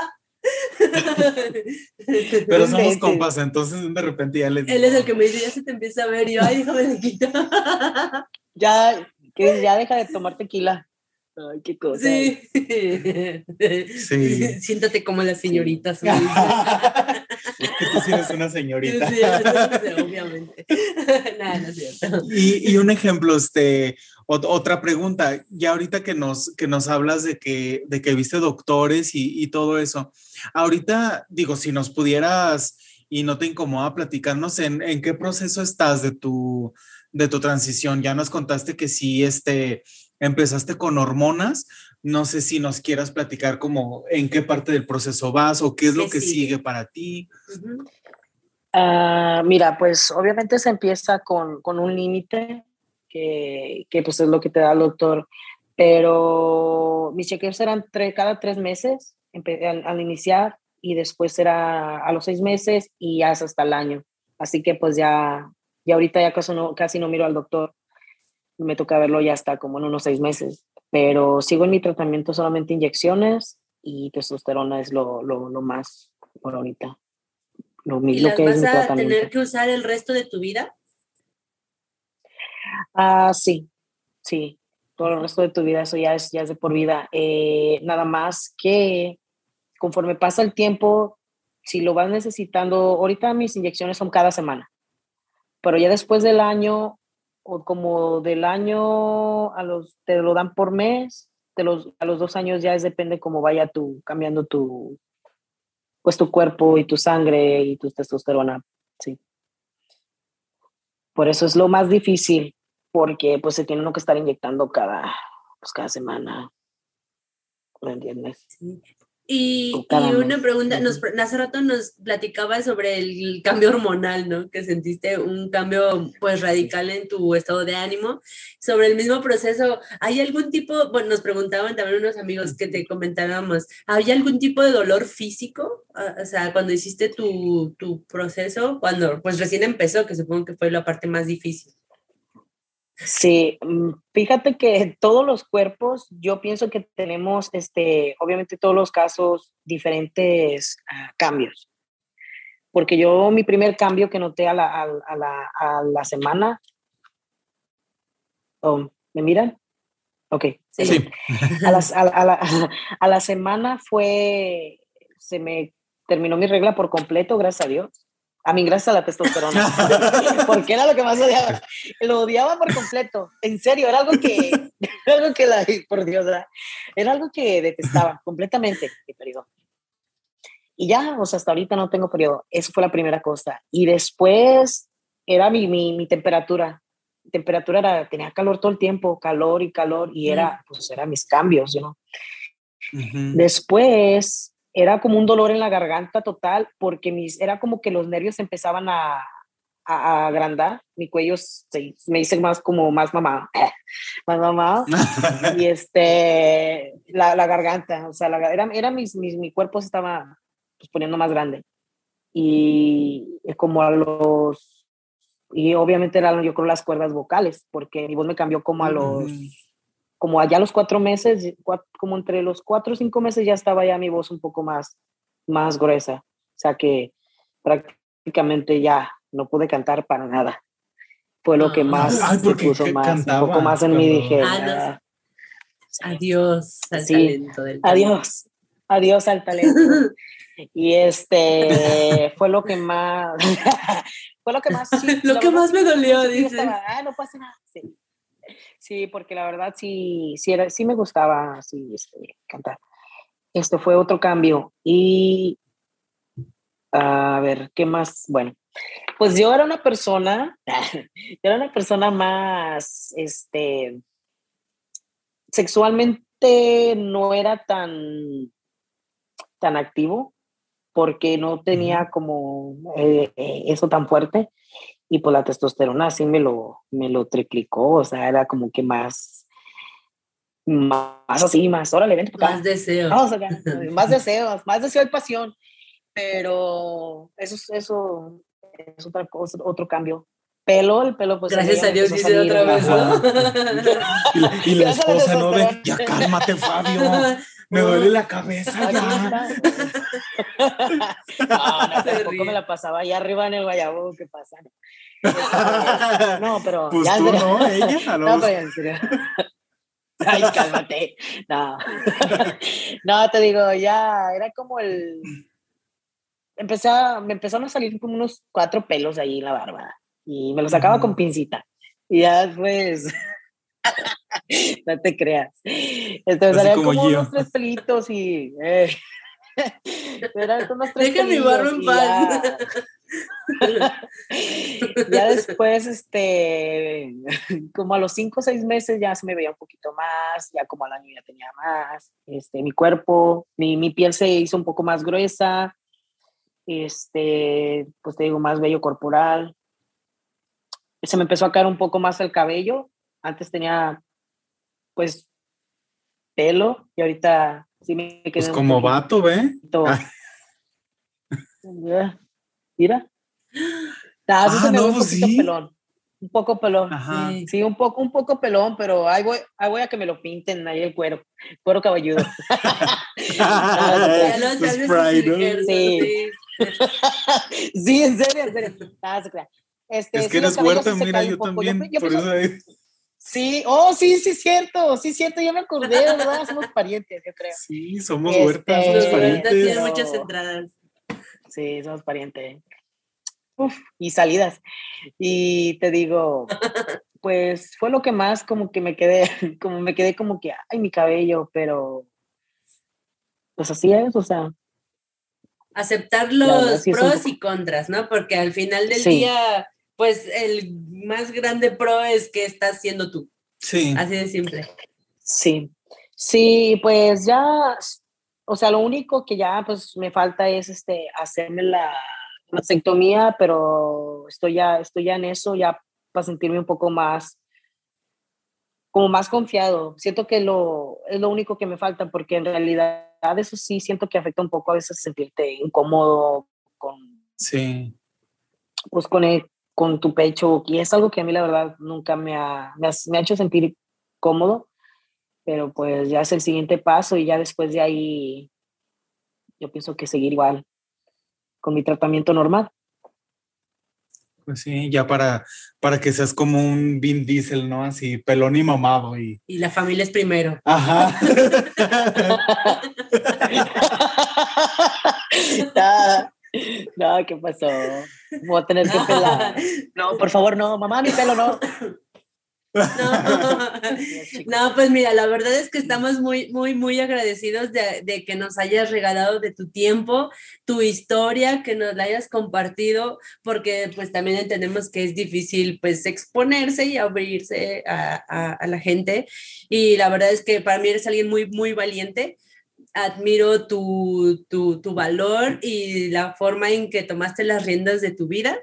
Pero somos compas, entonces de repente ya le Él es el que me dice, ya se te empieza a ver. Y yo, ay, déjame le quito. ya, que ya deja de tomar tequila. Ay, qué cosa. Sí. Sí. Siéntate como las señoritas. Tú sí eres una señorita. Sí, obviamente. Nada, no es cierto. Y, y un ejemplo, este, ot- otra pregunta, ya ahorita que nos, que nos hablas de que, de que viste doctores y, y todo eso, ahorita digo, si nos pudieras y no te incomoda platicarnos en, en qué proceso estás de tu, de tu transición, ya nos contaste que sí, este, empezaste con hormonas, no sé si nos quieras platicar como en qué parte del proceso vas o qué es lo ¿Qué que sigue? sigue para ti. Ah, mira, pues obviamente se empieza con, con un límite que, que pues es lo que te da el doctor, pero mis chequeos eran tre- cada tres meses al, al iniciar y después era a los seis meses y ya es hasta el año. Así que pues ya, ya ahorita ya casi no, casi no miro al doctor. Me toca verlo ya hasta como en unos seis meses, pero sigo en mi tratamiento solamente inyecciones y testosterona es lo, lo, lo más por ahorita. Lo, mi- ¿Y las que es vas mi a tener que usar el resto de tu vida? Ah, sí, sí. Todo el resto de tu vida, eso ya es, ya es de por vida. Eh, nada más que conforme pasa el tiempo, si lo vas necesitando, ahorita mis inyecciones son cada semana, pero ya después del año, o como del año a los, te lo dan por mes, de los, a los dos años ya es depende cómo vaya tu, cambiando tu, pues tu cuerpo y tu sangre y tu testosterona, sí. Por eso es lo más difícil, porque pues se tiene uno que estar inyectando cada, pues, cada semana. ¿Me entiendes? Y, y una pregunta, nos, hace rato nos platicabas sobre el cambio hormonal, ¿no? Que sentiste un cambio pues radical en tu estado de ánimo. Sobre el mismo proceso, ¿hay algún tipo, bueno, nos preguntaban también unos amigos que te comentábamos, ¿hay algún tipo de dolor físico? O sea, cuando hiciste tu, tu proceso, cuando pues recién empezó, que supongo que fue la parte más difícil. Sí, mm, fíjate que todos los cuerpos, yo pienso que tenemos, este, obviamente todos los casos, diferentes ah, cambios. Porque yo mi primer cambio que noté a la, a, a la, a la semana, oh, ¿me miran? Ok. Sí. Sí. a, las- a la- a la, a la semana fue, se me terminó mi regla por completo, gracias a Dios. A mí, gracias a la testosterona. Porque era lo que más odiaba. Lo odiaba por completo. En serio, era algo que, era algo que la, por Dios, era, era algo que detestaba completamente mi periodo. Y ya, o sea, hasta ahorita no tengo periodo. Eso fue la primera cosa. Y después era mi, mi, mi temperatura. Mi temperatura era, tenía calor todo el tiempo, calor y calor, y era, pues, eran mis cambios, ¿no? Ujú. Después era como un dolor en la garganta total porque mis, era como que los nervios empezaban a, a, a agrandar, mi cuello se, me hice más como más mamado, más mamado y este, la, la garganta, o sea, la, era, era mis, mis, mi cuerpo se estaba pues, poniendo más grande y como a los, y obviamente eran yo creo las cuerdas vocales porque mi voz me cambió como a los Ujú. Como allá los cuatro meses, como entre los cuatro o cinco meses ya estaba ya mi voz un poco más, más gruesa. O sea que prácticamente ya no pude cantar para nada. Fue lo que Ah. más Ay, se puso más, cantaba un poco más en mí cuando- dije, Ah, no. "Ah, Adiós al Sí. talento del adiós, adiós al talento. y este fue lo que más, fue lo que más, sí, Lo la que más me dolió, dice. estaba, "Ah, no pasa nada. Sí. Sí, porque la verdad sí, sí, era, sí me gustaba sí, este, cantar. Esto fue otro cambio. Y a ver, ¿qué más? Bueno, pues yo era una persona, yo era una persona más, este, sexualmente no era tan, tan activo porque no tenía como eh, eh, eso tan fuerte y pues la testosterona sí me lo, me lo triplicó, o sea, era como que más, más así, más, órale, vente para acá. Más deseo. Vamos acá, más deseos, más deseo y pasión, pero eso, es- eso es otra cosa, otro cambio pelo, el pelo pues... Gracias a Dios dice otra vez, ¿no? Y la, y la esposa no ve, ya cálmate, Fabio. Me duele la cabeza ya. no, no, tampoco me la pasaba allá arriba en el guayabo, ¿qué pasa? No, pero. Pues ya tú no, ella. No, pero en serio. Ay, cálmate. No. No, te digo, ya era como el. Empecé a, me empezaron a salir como unos cuatro pelos ahí en la barba. Y me los sacaba con pincita. Y ya después. no te creas. Entonces salían como como, unos tres pelitos y. eh, eran como unos tres Deja mi barba en paz. ya- ya después, este, como a los cinco o seis meses ya se me veía un poquito más, ya como al año ya tenía más, este, mi cuerpo, mi, mi piel se hizo un poco más gruesa, este, pues te digo, más vello corporal. Se me empezó a caer un poco más el cabello, antes tenía, pues, pelo, y ahorita sí me quedé Pues como vato, ¿ve? Ah. Mira. Ah, sí Ah, me no, un pues sí. pelón. Un poco pelón. Ajá. Sí. Sí, un poco, un poco pelón, pero ahí voy, ahí voy a que me lo pinten ahí el cuero, cuero cabelludo. Sí. sí. en serio, en serio. Ah, se crea. Este, Es que eres huerta, mira, yo también. yo por pienso- eso ahí- Sí, oh, sí, sí, cierto, sí, cierto, yo me acordé, ¿verdad? Somos parientes, yo creo. Sí, somos Este, huertas, somos parientes. tienen muchas entradas. Sí, somos parientes. Uf, y salidas. Y te digo, pues fue lo que más como que me quedé, como me quedé como que, ay, mi cabello, pero pues así es, o sea, Aceptar verdad, los sí es un pros poco- y contras, ¿no? Porque al final del Sí. día, pues el más grande pro es que estás siendo tú. Sí. Así de simple. sí. Sí, pues ya, o sea, lo único que ya pues me falta es este hacerme la mastectomía, pero estoy ya, estoy ya en eso, ya para sentirme un poco más como más confiado. Siento que lo, es lo único que me falta, porque en realidad eso sí siento que afecta un poco a veces sentirte incómodo con, Sí. pues, con, el- con tu pecho, y es algo que a mí la verdad nunca me ha, me ha, me ha hecho sentir cómodo, pero pues ya es el siguiente paso y ya después de ahí yo pienso que seguir igual con mi tratamiento normal. Pues sí, ya para, para que seas como un Vin Diesel, ¿no? Así, pelón y mamado y... Y la familia es primero. Ajá. Ah, no, ¿qué pasó? Voy a tener que pelar. No, por favor, no, mamá, mi pelo no. No. No, pues mira, la verdad es que estamos muy, muy, muy agradecidos de, de que nos hayas regalado de tu tiempo, tu historia, que nos la hayas compartido, porque pues también entendemos que es difícil pues exponerse y abrirse a, a- a la gente. Y la verdad es que para mí eres alguien muy, muy valiente. Admiro tu, tu, tu valor y la forma en que tomaste las riendas de tu vida.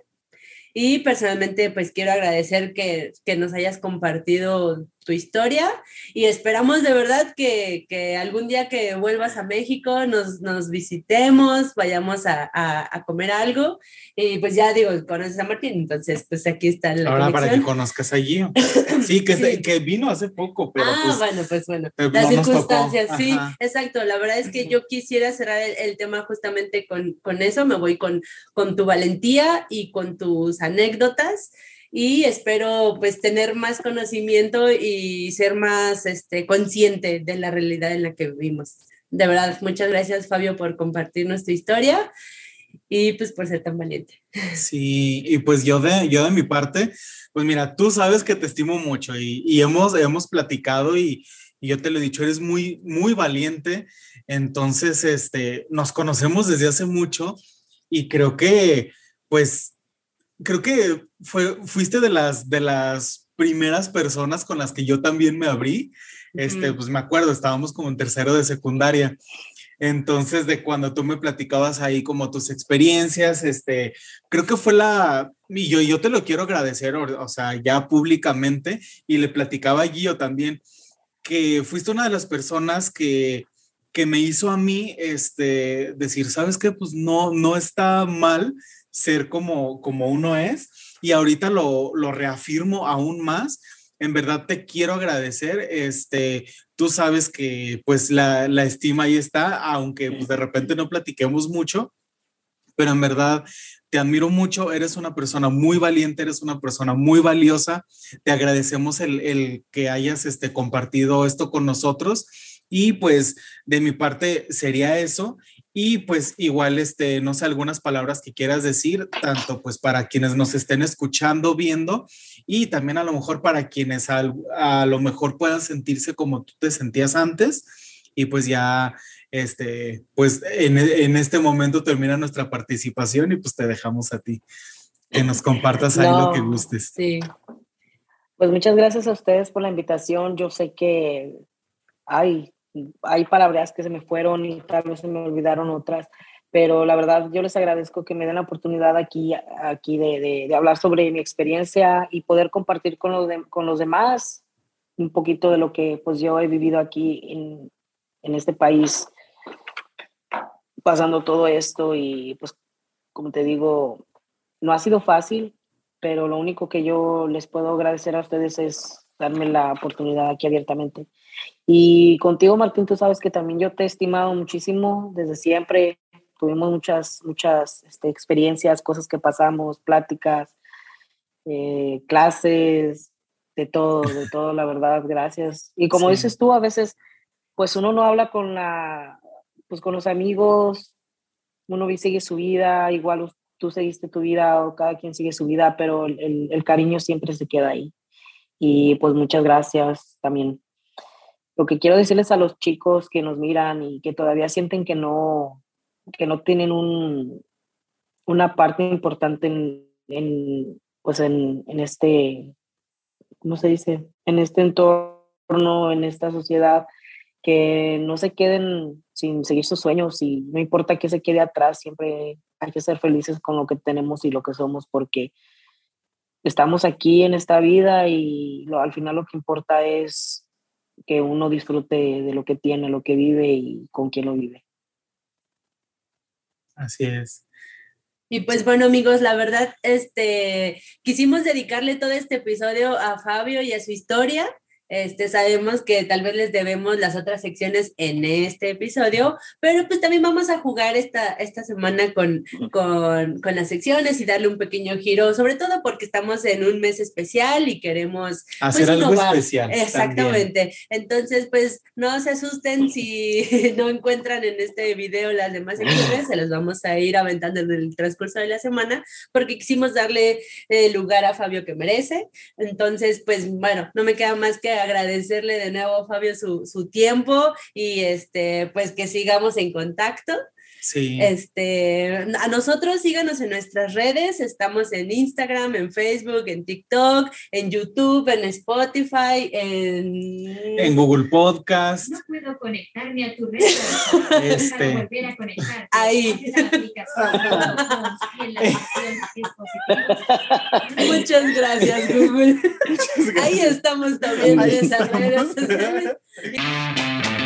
Y personalmente, pues quiero agradecer que, que nos hayas compartido tu historia y esperamos de verdad que, que algún día que vuelvas a México nos, nos visitemos, vayamos a, a- a comer algo. Y pues ya digo, conoces a Martín, entonces pues aquí está la Ahora para que conexión. conozcas a Gio. Sí, que, Sí. que vino hace poco, pero ah, pues, bueno, pues bueno, eh, las no circunstancias, sí, Ajá. exacto. La verdad es que yo quisiera cerrar el, el tema justamente con, con eso, me voy con, con tu valentía y con tus anécdotas y espero pues tener más conocimiento y ser más este, consciente de la realidad en la que vivimos. De verdad, muchas gracias Fabio por compartirnos tu historia y pues por ser tan valiente. Sí, y pues yo de, yo de mi parte, pues mira, tú sabes que te estimo mucho y, y hemos, hemos platicado y, y yo te lo he dicho, eres muy, muy valiente. Entonces, este, nos conocemos desde hace mucho y creo que, pues, creo que fue, fuiste de las, de las primeras personas con las que yo también me abrí. Este, Ujú. pues me acuerdo, estábamos como en tercero de secundaria. Entonces, de cuando tú me platicabas ahí como tus experiencias, este, creo que fue la, y yo, yo te lo quiero agradecer, o, o sea, ya públicamente, y le platicaba a Gio también, que fuiste una de las personas que, que me hizo a mí, este, decir, ¿sabes qué? Pues no, no está mal ser como, como uno es, y ahorita lo, lo reafirmo aún más en verdad te quiero agradecer. Este, tú sabes que pues la, la estima ahí está, aunque pues, de repente no platiquemos mucho, pero en verdad te admiro mucho, eres una persona muy valiente, eres una persona muy valiosa. Te agradecemos el, el que hayas este, compartido esto con nosotros. Y pues de mi parte sería eso. Y pues igual, este, no sé, algunas palabras que quieras decir, tanto pues para quienes nos estén escuchando, viendo, y también a lo mejor para quienes a, a lo mejor puedan sentirse como tú te sentías antes. Y pues ya, este, pues en, en este momento termina nuestra participación y pues te dejamos a ti que nos compartas ahí No, lo que gustes. Sí. Pues muchas gracias a ustedes por la invitación. Yo sé que hay, hay palabras que se me fueron y tal vez se me olvidaron otras, pero la verdad yo les agradezco que me den la oportunidad aquí, aquí de, de- hablar sobre mi experiencia y poder compartir con los, con los demás un poquito de lo que pues yo he vivido aquí en, en este país, pasando todo esto y pues como te digo, no ha sido fácil, pero lo único que yo les puedo agradecer a ustedes es darme la oportunidad aquí abiertamente. Y contigo, Martín, tú sabes que también yo te he estimado muchísimo desde siempre. Tuvimos muchas, muchas este, experiencias, cosas que pasamos, pláticas, eh, clases, de todo, de todo, la verdad, gracias. Y como Sí. dices tú, a veces, pues uno no habla con la, pues con los amigos, uno sigue su vida, igual tú seguiste tu vida o cada quien sigue su vida, pero el, el, el cariño siempre se queda ahí. Y pues muchas gracias también. Lo que quiero decirles a los chicos que nos miran y que todavía sienten que no, que no tienen un, una parte importante en, en pues en, en este, ¿cómo se dice? En este entorno, en esta sociedad, que no se queden sin seguir sus sueños y no importa que se quede atrás, siempre hay que ser felices con lo que tenemos y lo que somos porque estamos aquí en esta vida y al final lo que importa es que uno disfrute de lo que tiene, lo que vive y con quién lo vive. Así es. Y pues bueno, amigos, la verdad, este, quisimos dedicarle todo este episodio a Fabio y a su historia. Este, sabemos que tal vez les debemos las otras secciones en este episodio, pero pues también vamos a jugar esta, esta semana con, con, con las secciones y darle un pequeño giro, sobre todo porque estamos en un mes especial y queremos Hacer pues, algo innovar. especial. también. Exactamente. Entonces, pues no se asusten si no encuentran en este video las demás secciones, se las vamos a ir aventando en el transcurso de la semana, porque quisimos darle el lugar a Fabio que merece. Entonces, pues bueno, no me queda más que agradecerle de nuevo Fabio su, su tiempo y este, pues que sigamos en contacto. Sí. Este, a nosotros síganos en nuestras redes, estamos en Instagram, en Facebook, en TikTok, en YouTube, en Spotify, en, En Google Podcast. No puedo conectarme a tu red Este. para volver a conectar. Ahí. La aplicación y en la sección dispositivos. Muchas gracias, Google. Muchas gracias. Ahí estamos también Ahí en esas redes sociales.